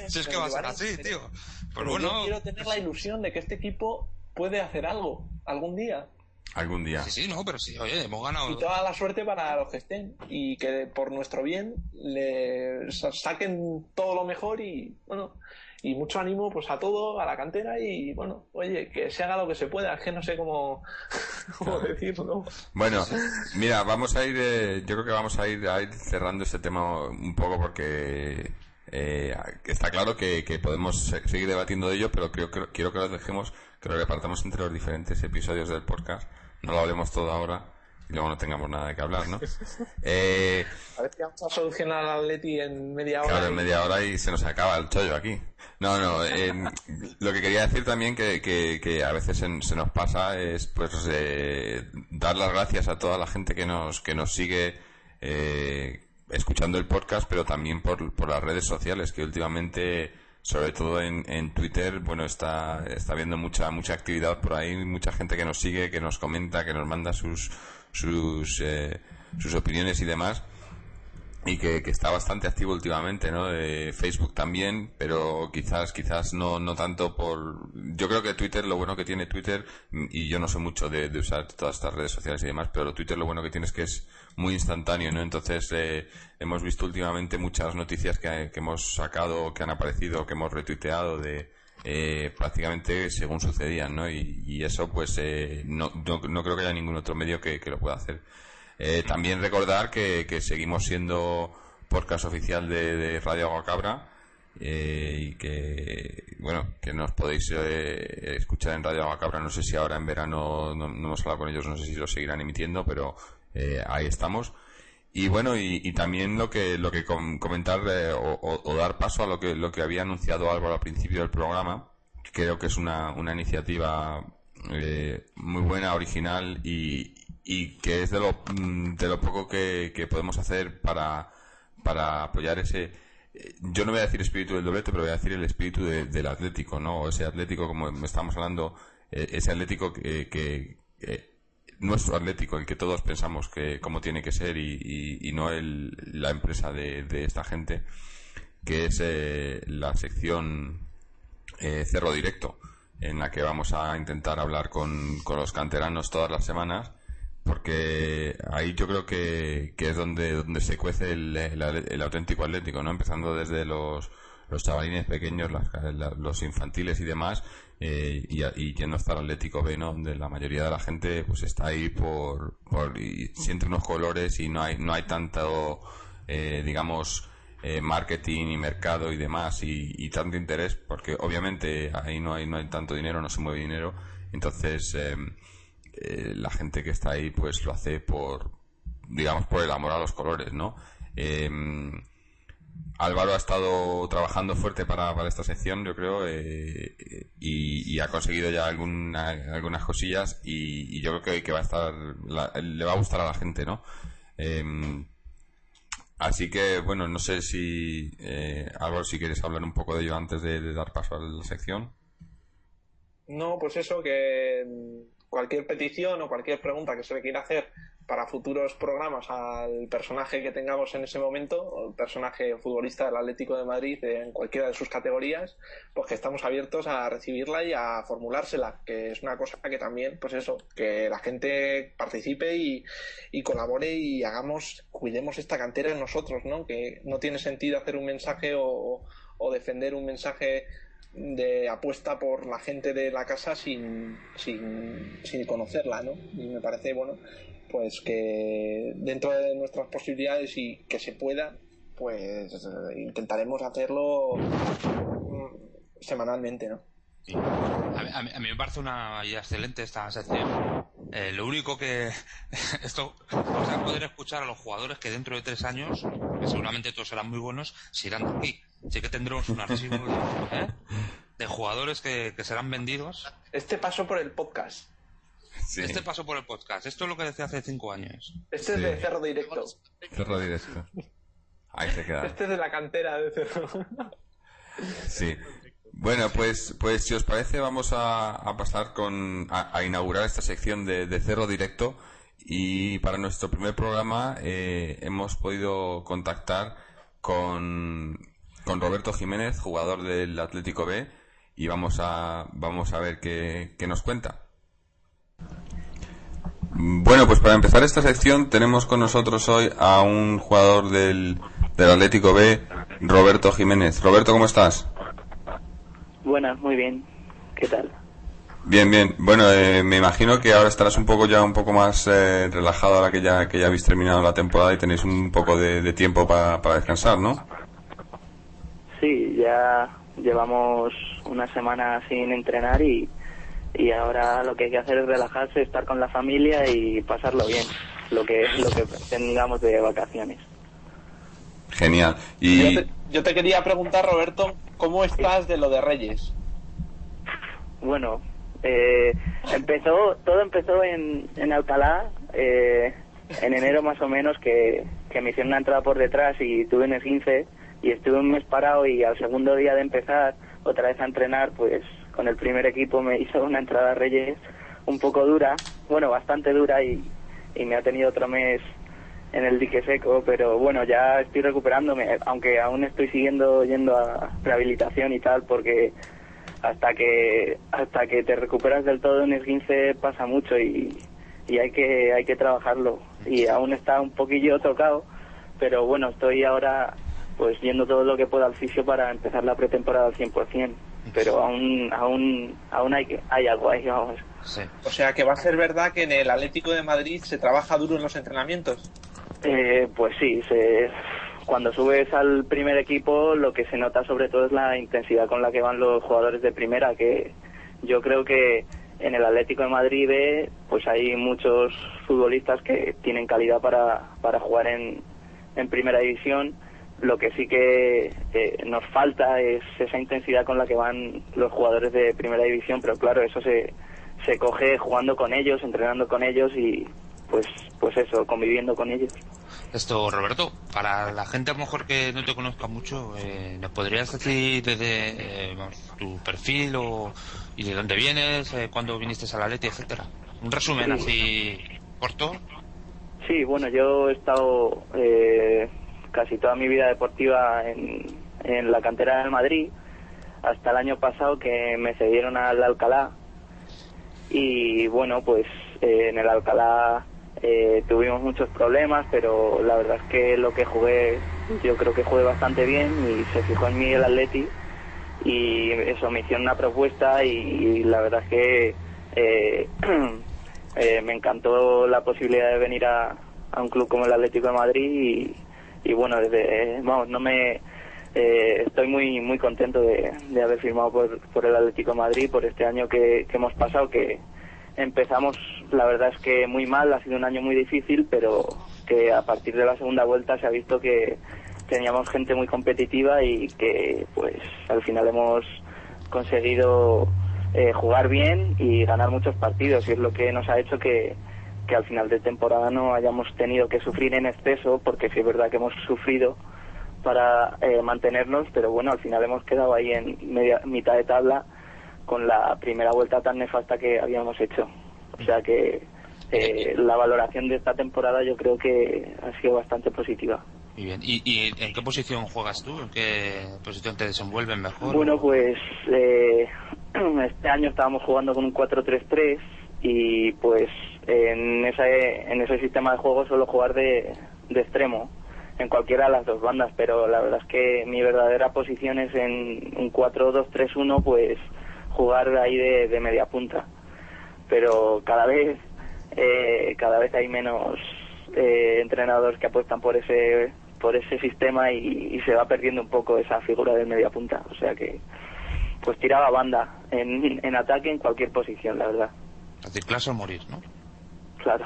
Si es que va a ser así, tío. Pero, bueno. Yo quiero tener la ilusión de que este equipo puede hacer algo algún día. Algún día. Sí, sí, no, pero sí, oye, hemos ganado. Y toda la suerte para los que estén. Y que por nuestro bien le saquen todo lo mejor y, bueno, y mucho ánimo pues a todo, a la cantera y bueno, oye, que se haga lo que se pueda, es que no sé cómo, [laughs] decirlo. Bueno, [laughs] mira, vamos a ir, eh, yo creo que vamos a ir, a ir cerrando este tema un poco porque eh, está claro que, que, podemos seguir debatiendo de ello, pero creo, creo, quiero que lo dejemos, que lo repartamos entre los diferentes episodios del podcast, no lo hablemos todo ahora y luego no tengamos nada que hablar, ¿no? [laughs] Eh, a ver si vamos a solucionar al Atleti en media hora. Claro, en media hora y se nos acaba el chollo aquí. No, no, eh, lo que quería decir también que, que, que a veces se nos pasa es pues eh, dar las gracias a toda la gente que nos, que nos sigue eh, escuchando el podcast, pero también por, por las redes sociales, que últimamente, sobre todo en, en Twitter, bueno, está, está habiendo mucha, mucha actividad por ahí, mucha gente que nos sigue, que nos comenta, que nos manda sus, sus, eh, sus opiniones y demás y que, que, está bastante activo últimamente, ¿no? De Facebook también, pero quizás, quizás no, no tanto por... Yo creo que Twitter, lo bueno que tiene Twitter, y yo no sé mucho de, de usar todas estas redes sociales y demás, pero Twitter lo bueno que tiene es que es muy instantáneo, ¿no? Entonces, eh, hemos visto últimamente muchas noticias que, que hemos sacado, que han aparecido, que hemos retuiteado de... Eh, prácticamente según sucedían, ¿no? Y, eso, pues, eh, no, no, no creo que haya ningún otro medio que, que lo pueda hacer. Eh, también recordar que, que, seguimos siendo podcast oficial de, Radio Agua Cabra eh, y que, bueno, que nos podéis eh, escuchar en Radio Agua Cabra. No sé si ahora en verano no, no, hemos hablado con ellos, no sé si lo seguirán emitiendo, pero ahí estamos. Y bueno, y, y, también lo que, lo que com comentar eh, o, dar paso a lo que, lo que había anunciado Álvaro al principio del programa, creo que es una, una iniciativa eh, muy buena, original y, y que es de lo, de lo poco que, que podemos hacer para, para apoyar ese, yo no voy a decir espíritu del doblete, pero voy a decir el espíritu de, del Atlético, ¿no? Ese Atlético, como estamos hablando, eh, ese Atlético que, que, nuestro Atlético, el que todos pensamos que cómo tiene que ser y, no el, la empresa de, esta gente, que es eh, la sección eh, Cerro Directo, en la que vamos a intentar hablar con, con los canteranos todas las semanas porque ahí yo creo que, que es donde, donde se cuece el, el, el, auténtico atlético, ¿no? Empezando desde los, los chavalines pequeños, las, la, los infantiles y demás, eh, y, y, yendo hasta el Atlético B. Donde la mayoría de la gente pues está ahí por, por siente unos colores y no hay, no hay tanto, eh, digamos, eh, marketing y mercado y demás y, tanto interés, porque obviamente ahí no hay, no hay tanto dinero, no se mueve dinero, entonces, eh, eh, la gente que está ahí pues lo hace por digamos por el amor a los colores no eh, Álvaro ha estado trabajando fuerte para, esta sección yo creo eh, y, ha conseguido ya alguna, algunas cosillas y, yo creo que, va a estar le va a gustar a la gente no em, así que bueno no sé si eh, Álvaro si quieres hablar un poco de ello antes de, de dar paso a la sección. No pues eso que cualquier petición o cualquier pregunta que se le quiera hacer para futuros programas al personaje que tengamos en ese momento, o el personaje futbolista del Atlético de Madrid en cualquiera de sus categorías, pues que estamos abiertos a recibirla y a formulársela, que es una cosa que también, pues eso, que la gente participe y, y colabore y hagamos, cuidemos esta cantera en nosotros, ¿no? Que no tiene sentido hacer un mensaje o, o defender un mensaje de apuesta por la gente de la casa sin, sin, sin conocerla, ¿no? Y me parece, bueno, pues que dentro de nuestras posibilidades y que se pueda, pues intentaremos hacerlo semanalmente, ¿no? Sí. A, mí, a, mí, a, mí, me parece una idea excelente esta sección. Eh, lo único que [laughs] esto vamos a poder escuchar a los jugadores que dentro de tres años, que seguramente todos serán muy buenos, se irán de aquí sí que tendremos un archivo [laughs] ¿eh? de jugadores que, que, serán vendidos. Este pasó por el podcast. Sí. Este pasó por el podcast. Esto es lo que decía hace cinco años. Este sí. es de Cerro Directo. Cerro Directo. Ahí se queda. Este es de la cantera de Cerro. Sí. Bueno, pues, pues si os parece vamos a, a pasar con a, a, inaugurar esta sección de, de, Cerro Directo y para nuestro primer programa eh, hemos podido contactar con con Roberto Jiménez, jugador del Atlético B, y vamos a, vamos a ver qué, qué nos cuenta. Bueno, pues para empezar esta sección tenemos con nosotros hoy a un jugador del, del Atlético B, Roberto Jiménez. Roberto, ¿cómo estás? Buenas, muy bien. ¿Qué tal? Bien, bien. Bueno, eh, me imagino que ahora estarás un poco ya un poco más eh, relajado ahora que ya que ya habéis terminado la temporada y tenéis un poco de, de tiempo para, para descansar, ¿no? Sí, ya llevamos una semana sin entrenar y, y ahora lo que hay que hacer es relajarse, estar con la familia y pasarlo bien, lo que lo que tengamos de vacaciones. Genial. Y yo te, yo te quería preguntar, Roberto, ¿cómo estás de lo de Reyes? Bueno, eh, empezó todo empezó en, en Alcalá eh, en enero más o menos que, que me hicieron una entrada por detrás y tuve un esguince y estuve un mes parado y al segundo día de empezar otra vez a entrenar, pues con el primer equipo me hizo una entrada Reyes un poco dura, bueno, bastante dura y, y me ha tenido otro mes en el dique seco, pero bueno, ya estoy recuperándome, aunque aún estoy siguiendo yendo a rehabilitación y tal, porque hasta que hasta que te recuperas del todo en esguince pasa mucho y, y hay que hay que trabajarlo. Y aún está un poquillo tocado, pero bueno, estoy ahora pues yendo todo lo que pueda al fisio para empezar la pretemporada al 100%, pero aún aún aún hay que hay algo ahí, vamos. Sí. O sea que va a ser verdad que en el Atlético de Madrid se trabaja duro en los entrenamientos. Eh, pues sí, se, cuando subes al primer equipo lo que se nota sobre todo es la intensidad con la que van los jugadores de primera, que yo creo que en el Atlético de Madrid B, pues hay muchos futbolistas que tienen calidad para, para jugar en, en primera división. Lo que sí que eh, nos falta es esa intensidad con la que van los jugadores de primera división, pero claro, eso se, se coge jugando con ellos, entrenando con ellos y pues, pues eso, conviviendo con ellos. Esto, Roberto, para la gente a lo mejor que no te conozca mucho, eh, ¿nos podrías decir desde eh, tu perfil o, y de dónde vienes, eh, cuándo viniste a la Leti, etcétera? Un resumen Sí. así corto. Sí, bueno, yo he estado eh, casi toda mi vida deportiva en, en la cantera del Madrid, hasta el año pasado que me cedieron al Alcalá. Y bueno, pues eh, en el Alcalá eh, tuvimos muchos problemas, pero la verdad es que lo que jugué, yo creo que jugué bastante bien y se fijó en mí el Atleti. Y eso, me hicieron una propuesta y, la verdad es que eh, [clears throat] eh, me encantó la posibilidad de venir a, a un club como el Atlético de Madrid y, y bueno, desde, vamos, no me, eh, estoy muy muy contento de, de haber firmado por, por el Atlético Madrid por este año que, que hemos pasado, que empezamos, la verdad es que muy mal, ha sido un año muy difícil, pero que a partir de la segunda vuelta se ha visto que teníamos gente muy competitiva y que pues al final hemos conseguido eh, jugar bien y ganar muchos partidos y es lo que nos ha hecho que, que al final de temporada no hayamos tenido que sufrir en exceso porque sí es verdad que hemos sufrido para eh, mantenernos pero bueno al final hemos quedado ahí en media, mitad de tabla con la primera vuelta tan nefasta que habíamos hecho o sea que eh, la valoración de esta temporada yo creo que ha sido bastante positiva Muy bien. ¿Y, y en qué posición juegas tú? ¿En qué posición te desenvuelves mejor? Bueno, pues eh, [clears throat] este año estábamos jugando con un 4-3-3 y pues en ese, en ese sistema de juego suelo jugar de, de extremo en cualquiera de las dos bandas, pero la verdad es que mi verdadera posición es en un 4-2-3-1, pues jugar ahí de, media punta. Pero cada vez, eh, cada vez hay menos eh, entrenadores que apuestan por ese por ese sistema y, y se va perdiendo un poco esa figura de media punta. O sea que, pues tiraba banda en ataque en cualquier posición, la verdad. Reciclarse o morir, ¿no? Claro,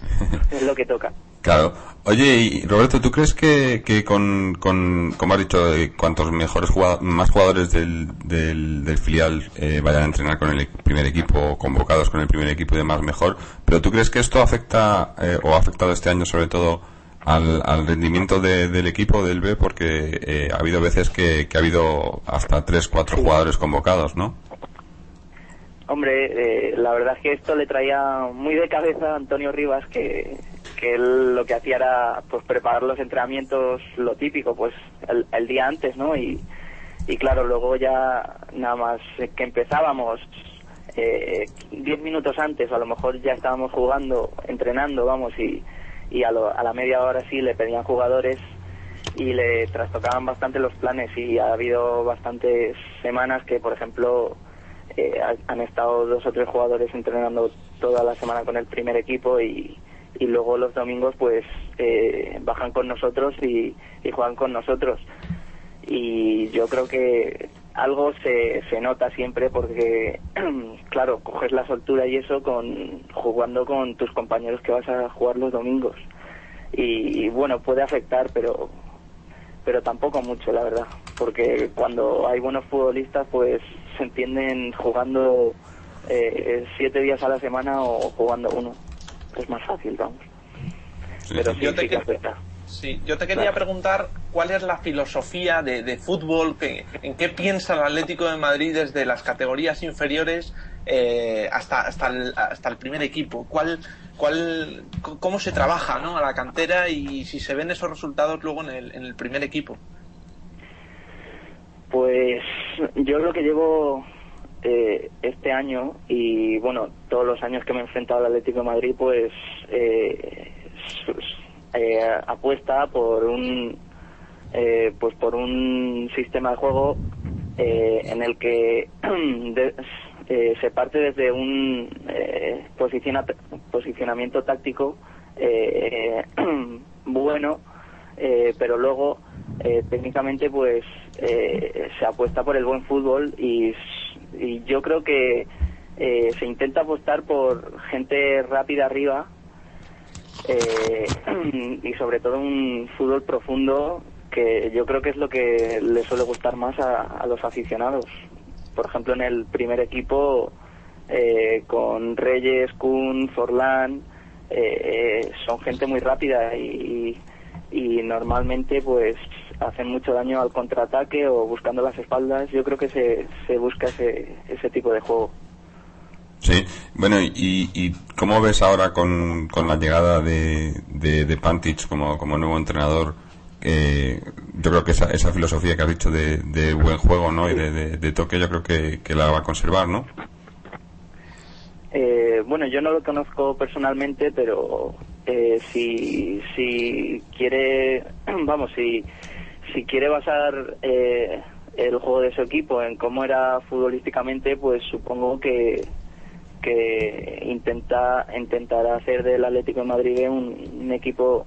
[laughs] es lo que toca. Claro. Oye, y Roberto, ¿tú crees que, que con, con, como has dicho, eh, cuantos mejores jugado- más jugadores del, del, del filial eh, vayan a entrenar con el e- primer equipo, convocados con el primer equipo y demás, mejor? ¿Pero tú crees que esto afecta, eh, o ha afectado este año sobre todo al, al rendimiento de- del equipo del B? Porque eh, ha habido veces que, que ha habido hasta tres, cuatro jugadores convocados, ¿no? Hombre, eh, la verdad es que esto le traía muy de cabeza a Antonio Rivas, que, que él lo que hacía era pues preparar los entrenamientos, lo típico, pues el, día antes, ¿no? Y, y claro, luego ya nada más que empezábamos eh, 10 minutos antes, a lo mejor ya estábamos jugando, entrenando, vamos, y, y a, lo- a la media hora sí le pedían jugadores y le trastocaban bastante los planes y ha habido bastantes semanas que, por ejemplo, eh, ha- han estado dos o tres jugadores entrenando toda la semana con el primer equipo y, y luego los domingos pues eh, bajan con nosotros y, y juegan con nosotros. Y yo creo que algo se, se nota siempre porque [clears throat] claro coges la soltura y eso con jugando con tus compañeros que vas a jugar los domingos. Y, y bueno puede afectar pero pero tampoco mucho la verdad. Porque cuando hay buenos futbolistas pues se entienden jugando eh, siete días a la semana o jugando uno es más fácil vamos pero sí, Yo te sí que afecta Sí, yo te quería preguntar cuál es la filosofía de, fútbol, que, en qué piensa el Atlético de Madrid desde las categorías inferiores eh, hasta, hasta, el, hasta el primer equipo. ¿Cuál, cuál, ¿Cómo se trabaja ¿no? a la cantera y si se ven esos resultados luego en el, en el primer equipo? Pues yo lo que llevo eh, este año y bueno, todos los años que me he enfrentado al Atlético de Madrid, pues eh, eh, apuesta por un pues por un sistema de juego en el que [clears throat] se parte desde un posicionamiento táctico [clears throat] bueno, pero luego técnicamente pues se apuesta por el buen fútbol y yo creo que eh, se intenta apostar por gente rápida arriba eh, [clears throat] y sobre todo un fútbol profundo que yo creo que es lo que le suele gustar más a, los aficionados. Por ejemplo, en el primer equipo eh, con Reyes, Kun, Forlán, son gente muy rápida y, y normalmente pues hacen mucho daño al contraataque o buscando las espaldas. Yo creo que se, se busca ese, ese tipo de juego. Sí, bueno, y, y cómo ves ahora con, con la llegada de, de, de Pantich como, como nuevo entrenador? Eh, yo creo que esa, esa filosofía que has dicho de, de buen juego ¿no? y de, de, toque, yo creo que, que la va a conservar, ¿no? Eh, bueno, yo no lo conozco personalmente, pero eh, si, si quiere, [clears throat] vamos, si, si quiere basar eh, el juego de su equipo en cómo era futbolísticamente, pues supongo que, que intenta intentará hacer del Atlético de Madrid un, equipo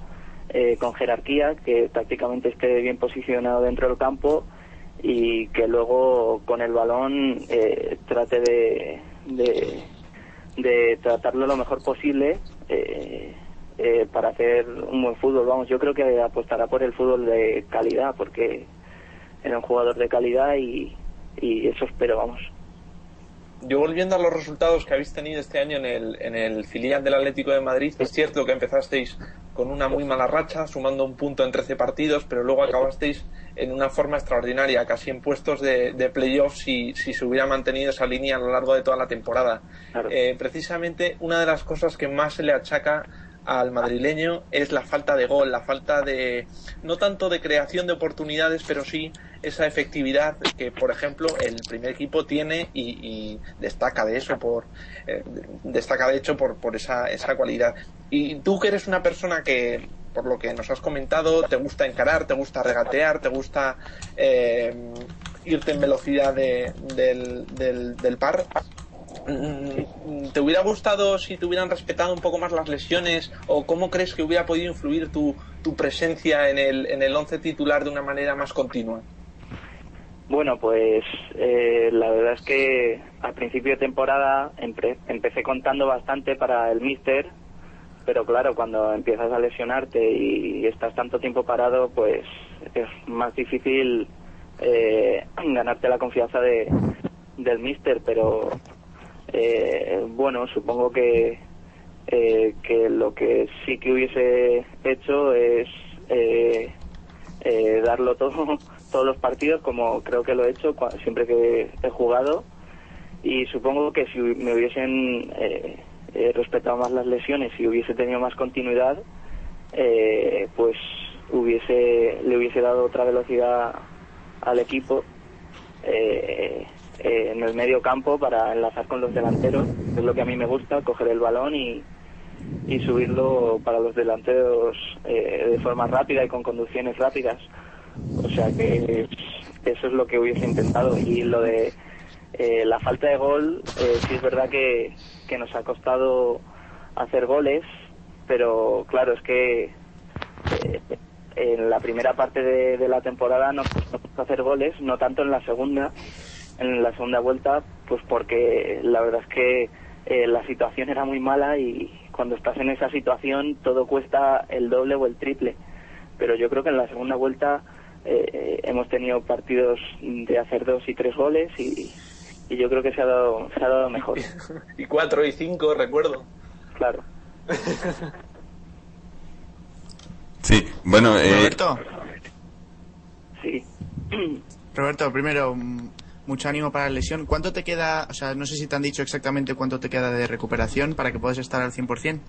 eh, con jerarquía, que prácticamente esté bien posicionado dentro del campo y que luego con el balón eh, trate de, de, tratarlo lo mejor posible. Eh, para hacer un buen fútbol. Vamos, yo creo que apostará por el fútbol de calidad, porque era un jugador de calidad y, y eso espero, vamos. Yo volviendo a los resultados que habéis tenido este año en el, en el filial del Atlético de Madrid, es cierto que empezasteis con una muy mala racha, sumando un punto en 13 partidos, pero luego acabasteis en una forma extraordinaria, casi en puestos de, de playoffs si, si, se hubiera mantenido esa línea a lo largo de toda la temporada. Eh, precisamente una de las cosas que más se le achaca al madrileño es la falta de gol, la falta de, no tanto de creación de oportunidades, pero sí esa efectividad que, por ejemplo, el primer equipo tiene y, destaca de eso, por, eh, destaca de hecho por, por esa, esa cualidad. Y tú que eres una persona que, por lo que nos has comentado, te gusta encarar, te gusta regatear, te gusta eh, irte en velocidad del, del, del par, ¿Te hubiera gustado si te hubieran respetado un poco más las lesiones o cómo crees que hubiera podido influir tu, tu presencia en el, en el once titular de una manera más continua? Bueno, pues eh, la verdad es que al principio de temporada empecé contando bastante para el míster, pero claro, cuando empiezas a lesionarte y, estás tanto tiempo parado, pues es más difícil eh, ganarte la confianza de, del míster, pero eh, bueno, supongo que, eh, que lo que sí que hubiese hecho es eh, eh darlo todo, [laughs] todos los partidos, como creo que lo he hecho siempre que he jugado. Y supongo que si me hubiesen eh, respetado más las lesiones y hubiese tenido más continuidad, pues hubiese le hubiese dado otra velocidad al equipo. Eh, eh, en el medio campo para enlazar con los delanteros, es lo que a mí me gusta, coger el balón y, y subirlo para los delanteros eh, de forma rápida y con conducciones rápidas. O sea que eso es lo que hubiese intentado. Y lo de eh, la falta de gol, sí es verdad que, que nos ha costado hacer goles, pero claro, es que en la primera parte de, de la temporada nos costó hacer goles, no tanto en la segunda, en la segunda vuelta, pues porque la verdad es que eh, la situación era muy mala y cuando estás en esa situación todo cuesta el doble o el triple. Pero yo creo que en la segunda vuelta eh, hemos tenido partidos de hacer dos y tres goles y, y yo creo que se ha dado, se ha dado mejor. [laughs] y cuatro y cinco, recuerdo. Claro. [laughs] Sí, bueno, eh, Roberto, Sí. Roberto, primero, mucho ánimo para la lesión. ¿Cuánto te queda? O sea, no sé si te han dicho exactamente cuánto te queda de recuperación para que puedas estar al 100%.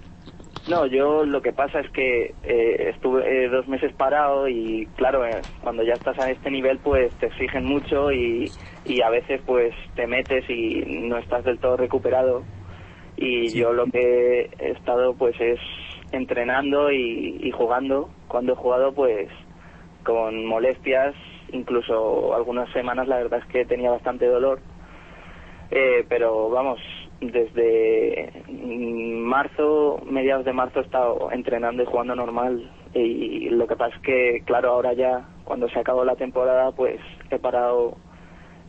No, yo lo que pasa es que eh, estuve eh, dos meses parado y claro, eh, cuando ya estás a este nivel pues te exigen mucho y, y a veces pues te metes y no estás del todo recuperado y yo lo que he estado pues es entrenando y, y jugando. Cuando he jugado pues con molestias, incluso algunas semanas la verdad es que tenía bastante dolor. Eh, pero vamos, desde marzo, mediados de marzo he estado entrenando y jugando normal y lo que pasa es que, claro, ahora ya cuando se acabó la temporada pues he parado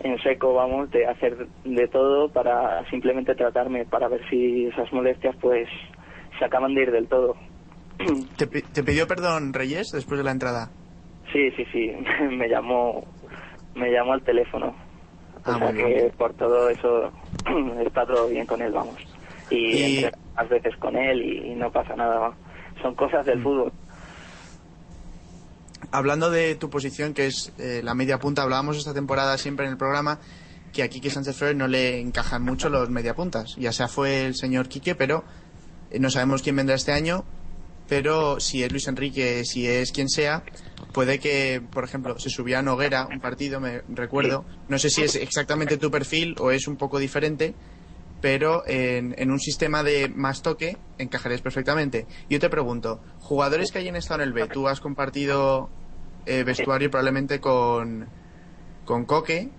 en seco, vamos, de hacer de todo para simplemente tratarme, para ver si esas molestias pues se acaban de ir del todo. ¿Te, te pidió perdón Reyes después de la entrada? Sí, sí, sí, [laughs] me llamó, me llamó al teléfono. O Ah, sea que bien. por todo eso [clears throat] está todo bien con él, vamos. Y, Y- más veces con él y, y no pasa nada. va. Son cosas Mm. del fútbol. Hablando de tu posición, que es eh, la media punta, hablábamos esta temporada siempre en el programa que a Quique Sánchez Flores no le encajan mucho los mediapuntas. Ya sea fue el señor Quique, pero eh, no sabemos quién vendrá este año. Pero si es Luis Enrique, si es quien sea, puede que, por ejemplo, se subiera a Noguera un partido, me recuerdo. No sé si es exactamente tu perfil o es un poco diferente, pero en, en un sistema de más toque encajarías perfectamente. Yo te pregunto, jugadores que hayan estado en el B, tú has compartido eh, vestuario probablemente con, con Coque,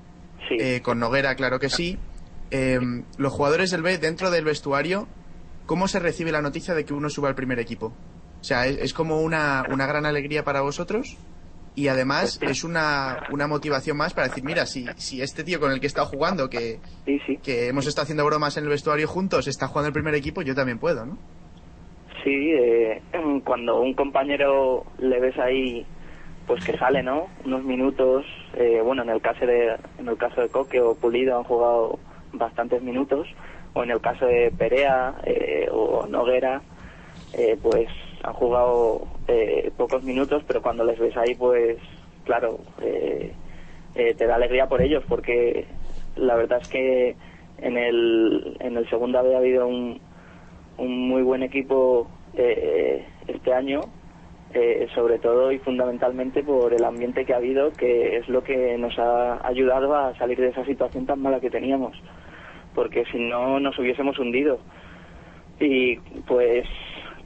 Sí. eh, con Noguera, claro que sí. Eh, los jugadores del B, dentro del vestuario, ¿cómo se recibe la noticia de que uno suba al primer equipo? O sea, ¿es, es como una, una gran alegría para vosotros? Y además es una, una motivación más para decir, mira, si, si este tío con el que he estado jugando, que, Sí, sí. que hemos estado haciendo bromas en el vestuario juntos, está jugando el primer equipo, yo también puedo, ¿no? Sí, eh, cuando un compañero le ves ahí, pues que sale, ¿no? Unos minutos. eh, bueno, en el caso de en el caso de Coque o Pulido han jugado bastantes minutos, o en el caso de Perea eh, o Noguera, eh, pues han jugado eh, pocos minutos, pero cuando les ves ahí, pues claro, eh, eh, te da alegría por ellos, porque la verdad es que en el en el segundo había habido un un muy buen equipo eh, este año, sobre todo y fundamentalmente por el ambiente que ha habido, que es lo que nos ha ayudado a salir de esa situación tan mala que teníamos, porque si no nos hubiésemos hundido. Y pues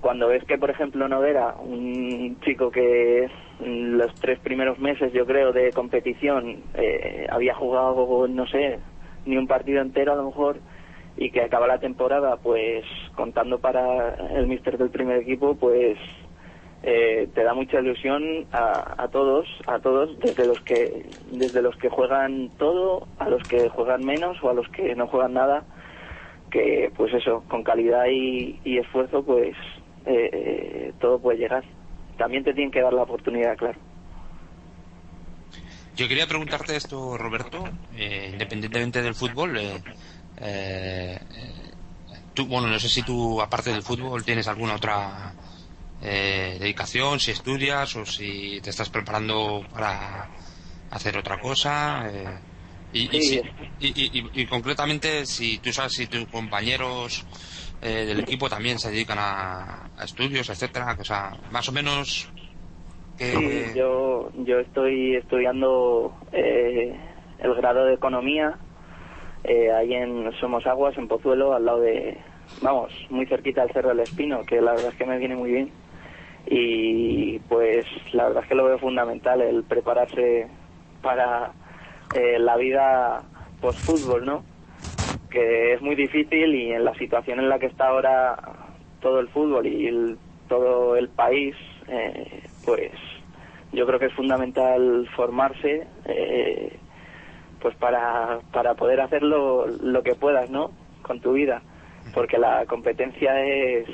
cuando ves que, por ejemplo, Noguera, un chico que los tres primeros meses, yo creo, de competición, eh, había jugado, no sé, ni un partido entero a lo mejor, y que acaba la temporada, pues contando para el míster del primer equipo, pues eh, te da mucha ilusión a, a todos, a todos, desde los que desde los que juegan todo, a los que juegan menos o a los que no juegan nada, que pues eso, con calidad y esfuerzo, pues eh, eh, todo puede llegar. También te tienen que dar la oportunidad, claro. Yo quería preguntarte esto, Roberto, eh, independientemente del fútbol. eh, eh, tú, bueno, no sé si tú, aparte del fútbol, tienes alguna otra eh, dedicación, si estudias o si te estás preparando para hacer otra cosa. eh, y, y, Sí. si- y, y- y- y concretamente, si tú sabes si tus compañeros eh, del equipo también se dedican a, estudios, etcétera, o sea, más o menos. Sí, yo, yo estoy estudiando eh, el grado de economía eh, ahí en Somos Aguas, en Pozuelo, al lado de, vamos, muy cerquita del Cerro del Espino, que la verdad es que me viene muy bien. Y pues la verdad es que lo veo fundamental el prepararse para eh, la vida post-fútbol, ¿no? Que es muy difícil y en la situación en la que está ahora todo el fútbol y todo el país, eh, pues yo creo que es fundamental formarse, eh, pues para, para poder hacer lo, que puedas, ¿no? Con tu vida, porque la competencia es,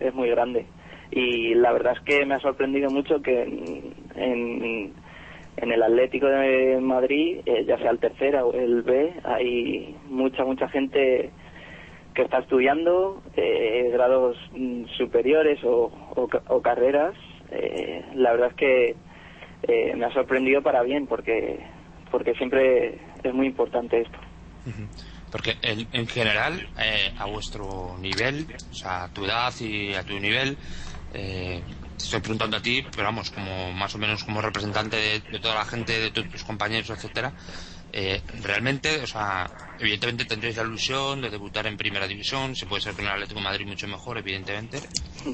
es muy grande. Y la verdad es que me ha sorprendido mucho que en, en el Atlético de Madrid, eh, ya sea el tercera o el B, hay mucha, mucha gente que está estudiando eh, grados mm, superiores o, o ca- o carreras eh, la verdad es que eh, me ha sorprendido para bien porque porque siempre es muy importante esto. Porque en, en general, eh, a vuestro nivel, o sea, a tu edad y a tu nivel, estoy preguntando a ti, pero vamos, como más o menos como representante de, toda la gente, de tus compañeros, etcétera, eh, realmente, o sea, evidentemente tendréis la ilusión de debutar en primera división, se puede ser en el Atlético Madrid mucho mejor, evidentemente,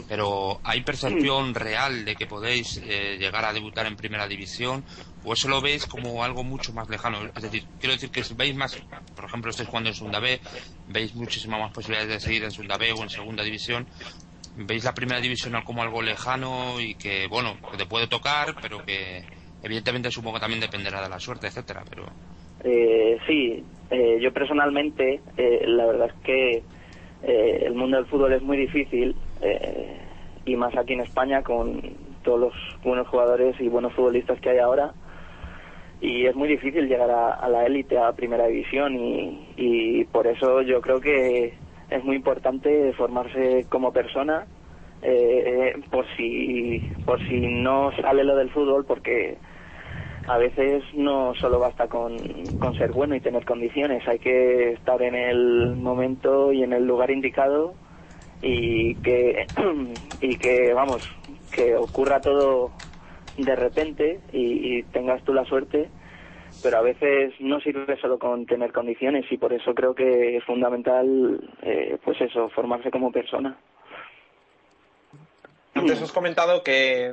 pero ¿hay percepción real de que podéis eh, llegar a debutar en primera división? ¿O eso lo veis como algo mucho más lejano? Es decir, quiero decir que si veis más, por ejemplo, estáis jugando en segunda B, veis muchísimas más posibilidades de seguir en segunda B o en segunda división, veis la primera división como algo lejano y que, bueno, que te puede tocar, pero que evidentemente supongo que también dependerá de la suerte, etcétera, pero... Eh, sí, eh, yo personalmente, eh, la verdad es que eh, el mundo del fútbol es muy difícil y más aquí en España con todos los buenos jugadores y buenos futbolistas que hay ahora y es muy difícil llegar a, a la élite, a primera división y, y por eso yo creo que es muy importante formarse como persona eh, por si por si no sale lo del fútbol porque a veces no solo basta con, con ser bueno y tener condiciones, hay que estar en el momento y en el lugar indicado y que, [clears throat] y que vamos, que ocurra todo de repente y, y tengas tú la suerte, pero a veces no sirve solo con tener condiciones y por eso creo que es fundamental, eh, pues eso, formarse como persona. Antes has comentado que,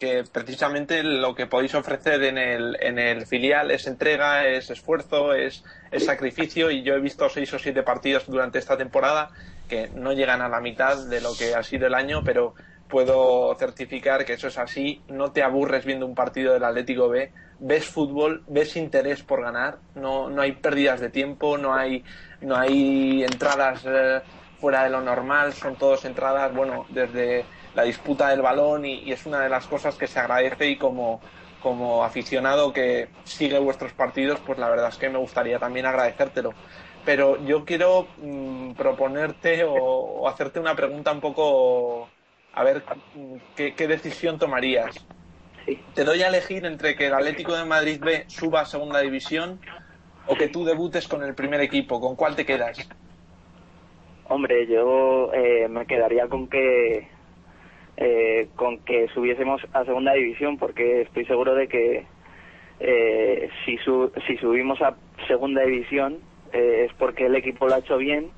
que precisamente lo que podéis ofrecer en el, en el filial es entrega, es esfuerzo, es, es sacrificio y yo he visto seis o siete partidos durante esta temporada que no llegan a la mitad de lo que ha sido el año, pero puedo certificar que eso es así. No te aburres viendo un partido del Atlético B, ves fútbol, ves interés por ganar, no, no hay pérdidas de tiempo, no hay, no hay entradas eh, fuera de lo normal, son todas entradas, bueno, desde la disputa del balón y, es una de las cosas que se agradece y como, como aficionado que sigue vuestros partidos, pues la verdad es que me gustaría también agradecértelo. Pero yo quiero mmm, proponerte o, o, hacerte una pregunta un poco, a ver, ¿qué, qué decisión tomarías? Te doy a elegir entre que el Atlético de Madrid B suba a segunda división o que tú debutes con el primer equipo. ¿Con cuál te quedas? Hombre, yo eh, me quedaría con que eh, con que subiésemos a segunda división porque estoy seguro de que eh, si, su, si subimos a segunda división eh, es porque el equipo lo ha hecho bien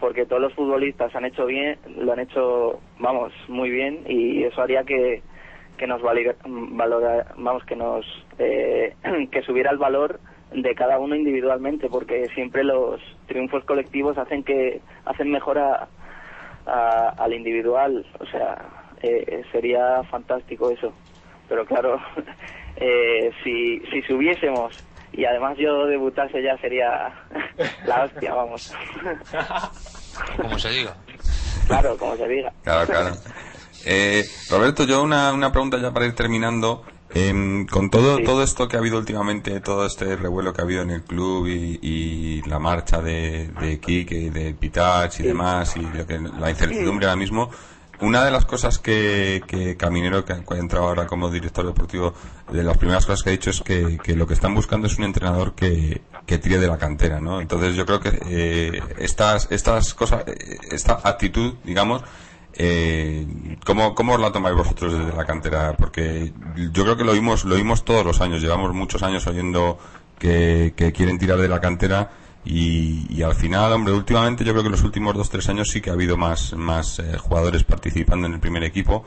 porque todos los futbolistas han hecho bien lo han hecho vamos muy bien y eso haría que que nos valora, valora vamos que nos eh, [clears throat] que subiera el valor de cada uno individualmente porque siempre los triunfos colectivos hacen que hacen mejor a, a, al individual o sea eh, sería fantástico eso. Pero claro, [laughs] eh, si, si subiésemos y además yo debutase ya sería [laughs] la hostia, vamos. [laughs] Como se diga. Claro, como se diga. Claro, claro. Eh, Roberto, yo una, una pregunta ya para ir terminando. Eh, con todo, Sí. todo esto que ha habido últimamente, todo este revuelo que ha habido en el club y, y la marcha de, de Kike y de Pitach y demás, y lo que, la incertidumbre ahora mismo, una de las cosas que, que Caminero, que ha entrado ahora como director deportivo, de las primeras cosas que ha dicho es que, que lo que están buscando es un entrenador que, que tire de la cantera, ¿no? Entonces yo creo que eh, estas, estas cosas, eh, esta actitud, digamos, eh, ¿cómo, ¿Cómo os la tomáis vosotros desde la cantera? Porque yo creo que lo oímos, lo oímos todos los años, llevamos muchos años oyendo que, quieren tirar de la cantera y, y al final, hombre, últimamente yo creo que los últimos dos, tres años sí que ha habido más, más eh, jugadores participando en el primer equipo,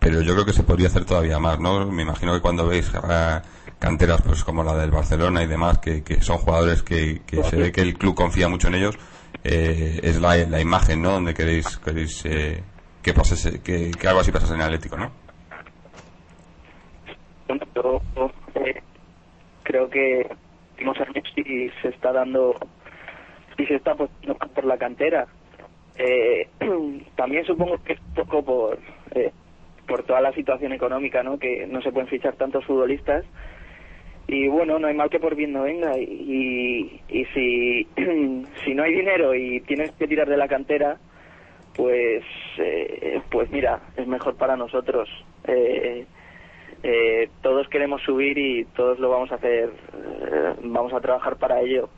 pero yo creo que se podría hacer todavía más, ¿no? Me imagino que cuando veis eh, canteras pues como la del Barcelona y demás, que, que son jugadores que, que se ve que el club confía mucho en ellos, eh, es la, la imagen, ¿no? Donde queréis, queréis eh, que, pase, que, que algo así pasase en el Atlético, ¿no? Eh, creo que en años se está dando, sí se está apostando por la cantera. Eh, [clears throat] también supongo que es un poco por, eh, por toda la situación económica, ¿no? Que no se pueden fichar tantos futbolistas. Y bueno, no hay mal que por bien no venga. Y, y, y si, [clears throat] si no hay dinero y tienes que tirar de la cantera, pues, eh, pues mira, es mejor para nosotros. eh, eh, todos queremos subir y todos lo vamos a hacer, eh, vamos a trabajar para ello.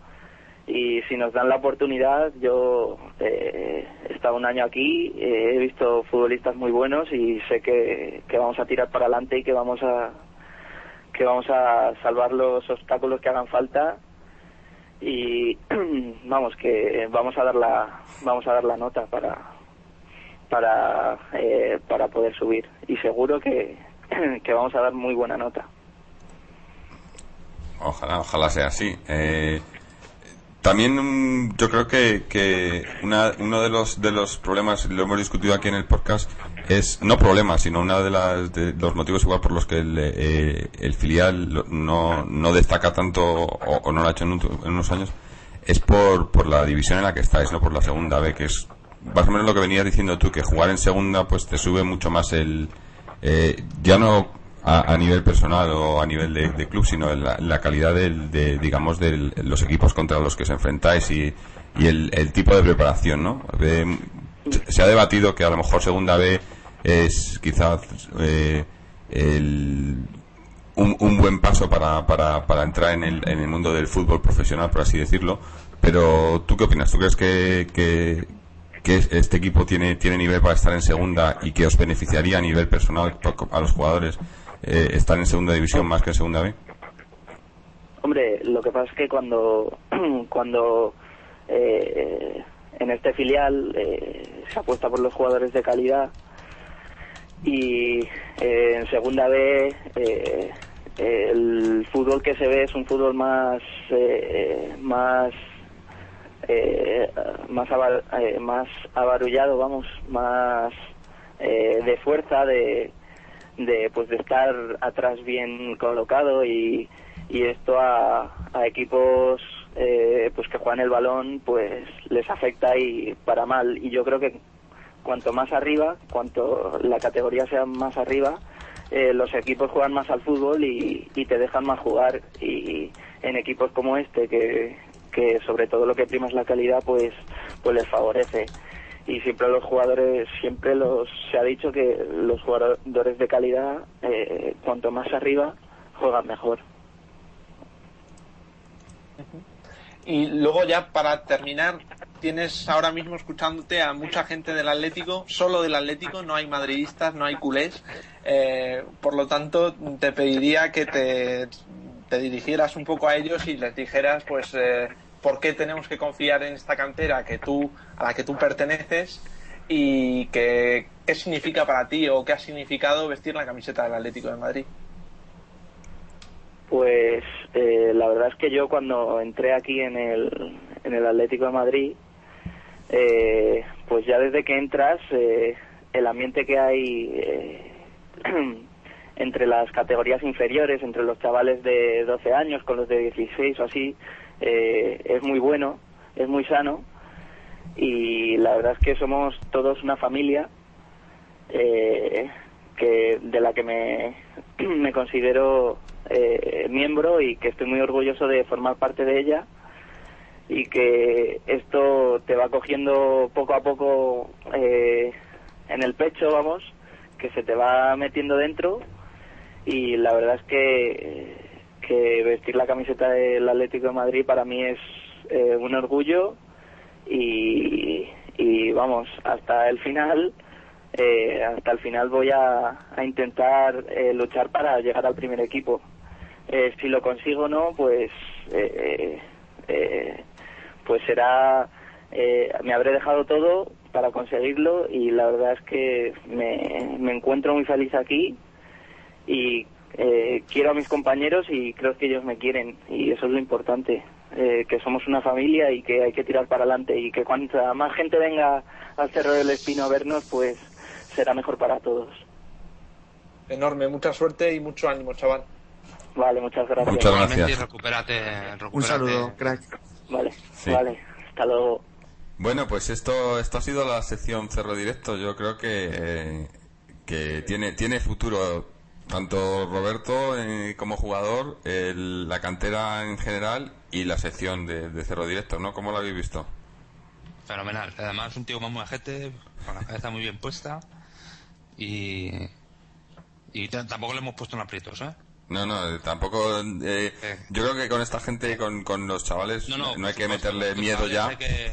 Y si nos dan la oportunidad, yo eh, he estado un año aquí, he visto futbolistas muy buenos y sé que, que vamos a tirar para adelante y que vamos a que vamos a salvar los obstáculos que hagan falta y [clears throat] vamos que vamos a dar la vamos a dar la nota para para eh, para poder subir. Y seguro que, [clears throat] que vamos a dar muy buena nota. Ojalá, ojalá sea así. Eh, también mm, yo creo que, que una- uno de los de los problemas, lo hemos discutido aquí en el podcast, es no problemas, sino uno de, las, de los motivos por los que el, eh, el filial no, no destaca tanto o, o no lo ha hecho en, un- en unos años, es por, por la división en la que estáis, no por la segunda B, que es más o menos lo que venías diciendo tú, que jugar en segunda pues te sube mucho más el... eh, ya no a, nivel personal o a nivel de, club, sino la, la calidad del, de, digamos, de los equipos contra los que se enfrentáis y, y el, el tipo de preparación, ¿no? Se ha debatido que a lo mejor segunda B es quizás eh, el, un, un buen paso para, para, para entrar en el, en el mundo del fútbol profesional, por así decirlo. Pero, ¿tú qué opinas? ¿Tú crees que, que este equipo tiene, tiene nivel para estar en segunda y que os beneficiaría a nivel personal a los jugadores eh, estar en segunda división más que en segunda B? Hombre, lo que pasa es que cuando, [clears throat] cuando eh, en este filial eh, se apuesta por los jugadores de calidad y eh, en segunda B eh, el fútbol que se ve es un fútbol más más eh, más ava- eh, más abarullado vamos más eh, de fuerza de de pues de estar atrás bien colocado y, y esto a, a equipos eh, pues que juegan el balón pues les afecta y para mal. Y yo creo que cuanto más arriba cuanto la categoría sea más arriba eh, los equipos juegan más al fútbol y, y te dejan más jugar. Y en equipos como este que, que sobre todo lo que prima es la calidad pues pues les favorece y siempre los jugadores siempre los se ha dicho que los jugadores de calidad eh, cuanto más arriba juegan mejor Y luego ya para terminar, tienes ahora mismo escuchándote a mucha gente del Atlético, solo del Atlético, no hay madridistas, no hay culés. Eh, por lo tanto, te pediría que te, te dirigieras un poco a ellos y les dijeras, pues, eh, por qué tenemos que confiar en esta cantera que tú, a la que tú perteneces y que, qué significa para ti o qué ha significado vestir la camiseta del Atlético de Madrid. Pues eh, la verdad es que yo cuando entré aquí en el, en el Atlético de Madrid, eh, pues ya desde que entras, eh, el ambiente que hay eh, [clears throat] [clears throat] entre las categorías inferiores, entre los chavales de 12 años con los de 16 o así, eh, es muy bueno, es muy sano. Y la verdad es que somos todos una familia eh, que de la que [clears throat] me, considero eh, miembro y que estoy muy orgulloso de formar parte de ella. Y que esto te va cogiendo poco a poco eh, en el pecho, vamos, que se te va metiendo dentro y la verdad es que, vestir la camiseta del Atlético de Madrid para mí es eh, un orgullo y, vamos, hasta el final eh, hasta el final voy a, intentar eh, luchar para llegar al primer equipo. Si lo consigo o no, pues pues será me habré dejado todo para conseguirlo y la verdad es que me, me encuentro muy feliz aquí y eh, quiero a mis compañeros y creo que ellos me quieren y eso es lo importante eh, que somos una familia y que hay que tirar para adelante y que cuanta más gente venga al Cerro del Espino a vernos pues será mejor para todos Enorme, mucha suerte y mucho ánimo, chaval. vale muchas gracias Muchas gracias. recupérate, recupérate. Un saludo, crack. vale Sí. vale hasta luego Bueno, pues esto, esto ha sido la sección Cerro Directo. Yo creo que, eh, que tiene, tiene futuro tanto Roberto eh, como jugador, el- la cantera en general y la sección de, de Cerro Directo, ¿no? ¿Cómo lo habéis visto? Fenomenal. Además, un tío muy majete, con la cabeza muy bien puesta. Y, Y tampoco le hemos puesto en aprietos, ¿eh? No, no, tampoco. eh, Eh. yo creo que con esta gente, con, con los chavales, no, hay por que supuesto, meterle miedo ya. Hay que,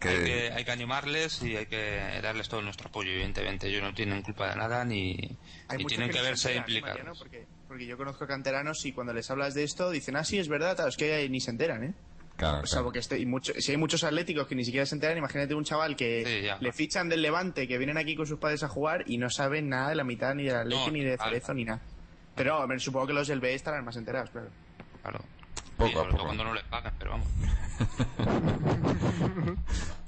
que- hay, que, hay que animarles y hay que darles todo nuestro apoyo, evidentemente. Ellos no tienen culpa de nada ni, Hay ni tienen que, verse enteran, ¿eh, implicados. Mariano? Porque, porque yo conozco canteranos y cuando les hablas de esto dicen, ah, sí, es verdad, tal, es que ni se enteran, ¿eh? Claro, O sea, claro. porque este- y mucho- si hay muchos atléticos que ni siquiera se enteran, imagínate un chaval que Sí, ya. le fichan del Levante, que vienen aquí con sus padres a jugar y no saben nada de la mitad, ni de la leche, No, ni de cerezo, ni nada. Pero a ver, supongo que los del B estarán más enterados, claro. Claro. Poco Sí, a sobre todo poco. cuando no les pagan, pero vamos. [laughs]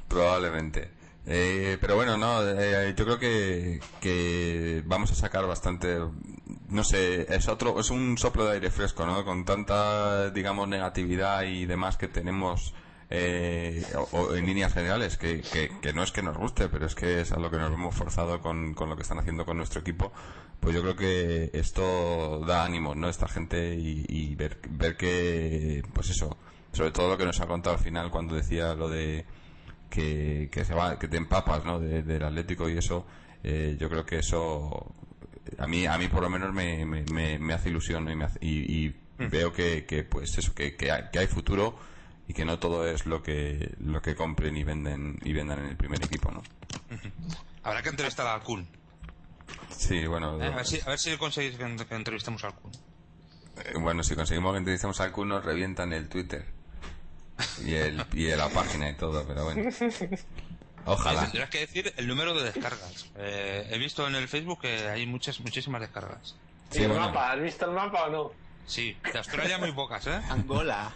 Probablemente. Eh, pero bueno, no, eh, yo creo que, que vamos a sacar bastante, no sé, es otro, es un soplo de aire fresco, ¿no? Con tanta, digamos, negatividad y demás que tenemos eh, o, o en líneas generales, que, que, que no es que nos guste, pero es que es a lo que nos hemos forzado con, con lo que están haciendo con nuestro equipo, pues yo creo que esto da ánimo, ¿no? Esta gente y, y ver, ver que, pues eso, sobre todo lo que nos ha contado al final cuando decía lo de que, que se va, que te empapas, ¿no? De- del Atlético y eso, eh, yo creo que eso a mí, a mí por lo menos me, me, me- me hace ilusión ¿no? y, me hace- y- y veo que, que, pues eso, que, que, hay, que hay futuro y que no todo es lo que, lo que compren y venden, y vendan en el primer equipo, ¿no? Habrá que entrevistar al Kun. Sí, bueno, ¿eh? A ver si, a ver si conseguís que, que entrevistemos al Kun. eh, bueno, si conseguimos que entrevistemos al Kun nos revientan el Twitter y el, y la página y todo, pero bueno. Ojalá. Tendrás que decir el número de descargas. Eh, he visto en el Facebook que hay muchas, muchísimas descargas. ¿Y Sí, el bueno. mapa? ¿Has visto el mapa o no? Sí, de Australia muy pocas, ¿eh? Angola.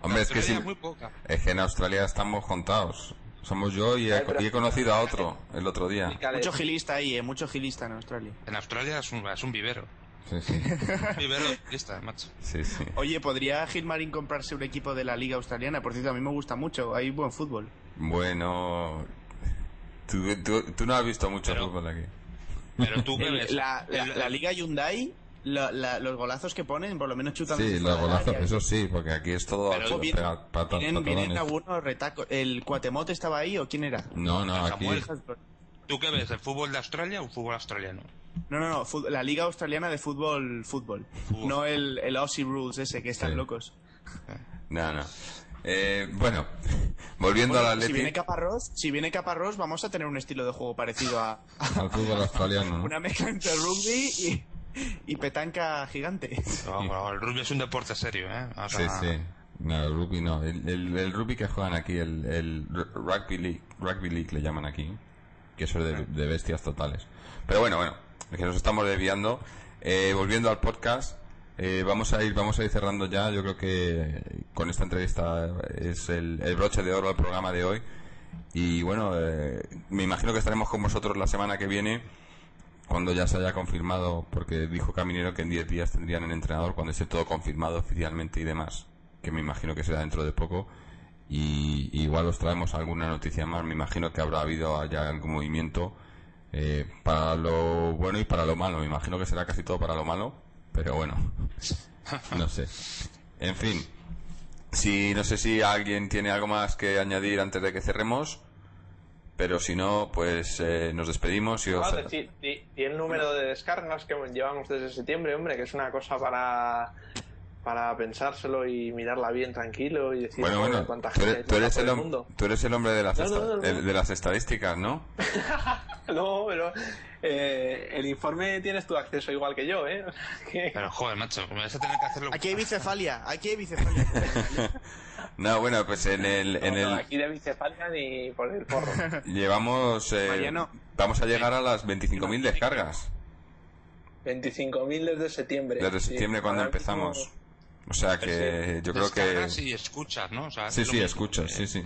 Hombre, es que muy poca. es que en Australia estamos contados. Somos yo y he, y conocido a otro el otro día. Mucho gilista ahí, ¿eh? Mucho gilista en Australia. En Australia es un, es un vivero. Sí, sí. Un vivero de lista, macho. Sí, sí. Oye, ¿podría Gilmarín comprarse un equipo de la Liga Australiana? Por cierto, a mí me gusta mucho, hay buen fútbol. Bueno, tú, tú, tú no has visto mucho Pero- fútbol aquí. Pero tú que El- ves. la, la- el- la Liga Hyundai, la- la- los golazos que ponen, por lo menos chutan Sí, los golazos, área. eso sí, porque aquí es todo Pero a vienen- pegar patas, Vienen, vienen patadones. algunos retacos. ¿El Cuatemote estaba ahí o quién era? No, no, aquí. Samuel. ¿Tú qué ves? ¿El fútbol de Australia o el fútbol australiano? No, no, no, la Liga Australiana de Fútbol, fútbol. Fútbol. No el, el Aussie Rules ese, que están Sí. locos. No, no. Eh, bueno, volviendo Bueno, al si viene Atleti, Caparrós, si viene Caparrós, vamos a tener un estilo de juego parecido a, al fútbol australiano. ¿no? [laughs] una mezcla entre rugby y, y petanca gigante. [laughs] El rugby es un deporte serio, ¿eh? O Sí, sea, sí. No, el rugby no. El, el, el rugby que juegan aquí, el, el rugby league, rugby league le llaman aquí, que eso es de, de bestias totales. Pero bueno, bueno, es que nos estamos desviando. Eh, volviendo al podcast, eh, vamos a ir, vamos a ir cerrando ya. Yo creo que con esta entrevista es el, el broche de oro del programa de hoy. Y bueno, eh, me imagino que estaremos con vosotros la semana que viene cuando ya se haya confirmado, porque dijo Caminero que en 10 días tendrían el entrenador cuando esté todo confirmado oficialmente y demás, que me imagino que será dentro de poco. Y, igual os traemos alguna noticia más. Me imagino que habrá habido ya algún movimiento eh, para lo bueno y para lo malo. Me imagino que será casi todo para lo malo, pero bueno, no sé. En fin, si no sé si alguien tiene algo más que añadir antes de que cerremos. Pero si no, pues eh, nos despedimos y os... Di el número de descargas que llevamos desde septiembre, hombre, que es una cosa para para pensárselo y mirarla bien tranquilo y decir Bueno, bueno, cuánta tú gente eres, tú hay eres el, mundo. tú eres el hombre de las, No, no, no, el- de las estadísticas, ¿no? [laughs] No, pero eh, el informe tienes tu acceso igual que yo, ¿eh? [laughs] Pero joder, macho, me vas a tener que hacerlo. Aquí hay bicefalia, aquí hay bicefalia. [laughs] No, bueno, pues en el... En no, no, el aquí de bicefalia ni por el porro. llevamos... eh, Mariano. vamos a llegar a las 25.000 descargas 25.000 desde septiembre. desde Sí, septiembre cuando ahora empezamos. O sea que yo creo que... Descargas y escuchas, ¿no? O sea, Sí, es sí, escuchas, sí, sí.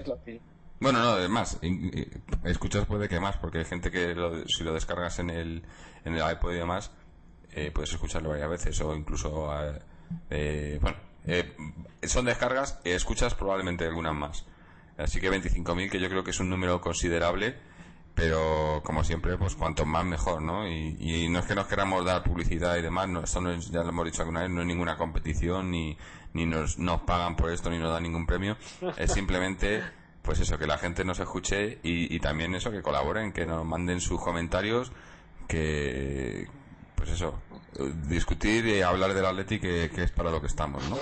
Bueno, no, es más, escuchas puede que más, porque hay gente que lo- si lo descargas en el, en el iPod y demás, eh, puedes escucharlo varias veces o incluso, eh, eh, bueno, eh, son descargas, escuchas probablemente algunas más. Así que 25.000, que yo creo que es un número considerable, pero como siempre, pues cuanto más mejor, ¿no? Y, no es que nos queramos dar publicidad y demás, no, esto no es, ya lo hemos dicho alguna vez, no es ninguna competición, ni, ni nos, nos pagan por esto, ni nos dan ningún premio, es simplemente, pues eso, que la gente nos escuche y, y también eso, que colaboren, que nos manden sus comentarios, que, pues eso, discutir y hablar del Atleti que es para lo que estamos, ¿no?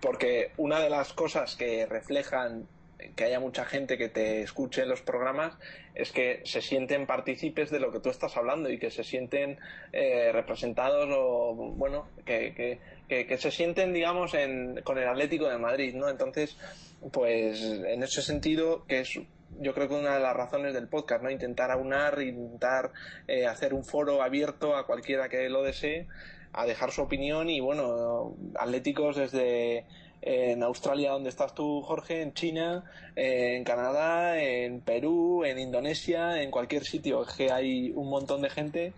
Porque una de las cosas que reflejan que haya mucha gente que te escuche en los programas es que se sienten partícipes de lo que tú estás hablando y que se sienten eh, representados o bueno que, que, que, se sienten digamos en, con el Atlético de Madrid no entonces pues en ese sentido que es yo creo que una de las razones del podcast no intentar aunar intentar eh, hacer un foro abierto a cualquiera que lo desee a dejar su opinión y bueno atléticos desde en Australia donde estás tú, Jorge, en China, en Canadá, en Perú, en Indonesia, en cualquier sitio, que hay un montón de gente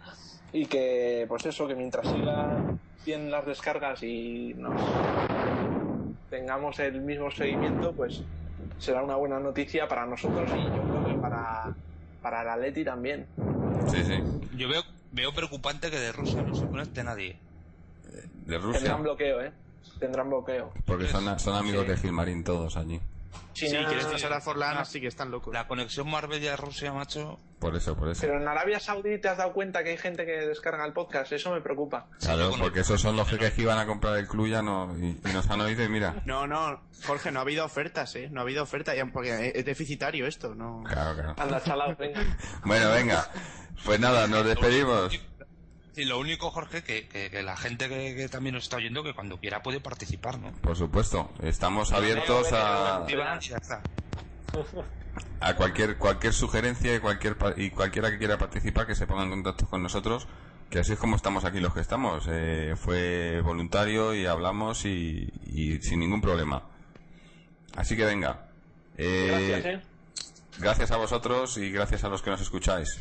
y que, pues eso, que mientras siga bien las descargas y nos tengamos el mismo seguimiento, pues será una buena noticia para nosotros y yo creo que para, para el Atleti también. Sí, sí. Yo veo, veo preocupante que de Rusia no se conecte nadie. De Rusia. Tendrán bloqueo, ¿eh? Tendrán bloqueo. Porque son, son amigos de Gilmarín todos allí. Sí, quieres pasar a Forlán, así que están locos. La conexión Marbella-Rusia, macho. Por eso, por eso. Pero en Arabia Saudí te has dado cuenta que hay gente que descarga el podcast, eso me preocupa. Claro, porque esos son los que iban a comprar el club ya no, y, nos han oído y mira. No, no, Jorge, no ha habido ofertas, ¿eh? No ha habido ofertas, porque es deficitario esto, ¿no? Claro, claro. Anda, chalado, venga. [laughs] bueno, venga. Pues nada, nos despedimos. Y lo único, Jorge, que, que, la gente que, también nos está oyendo, que cuando quiera puede participar, ¿no? Por supuesto, estamos abiertos a... [laughs] A cualquier cualquier sugerencia y cualquier y cualquiera que quiera participar que se ponga en contacto con nosotros, que así es como estamos aquí los que estamos. Eh, fue voluntario y hablamos y, sin ningún problema. Así que venga. Eh, gracias, ¿eh? gracias a vosotros y gracias a los que nos escucháis.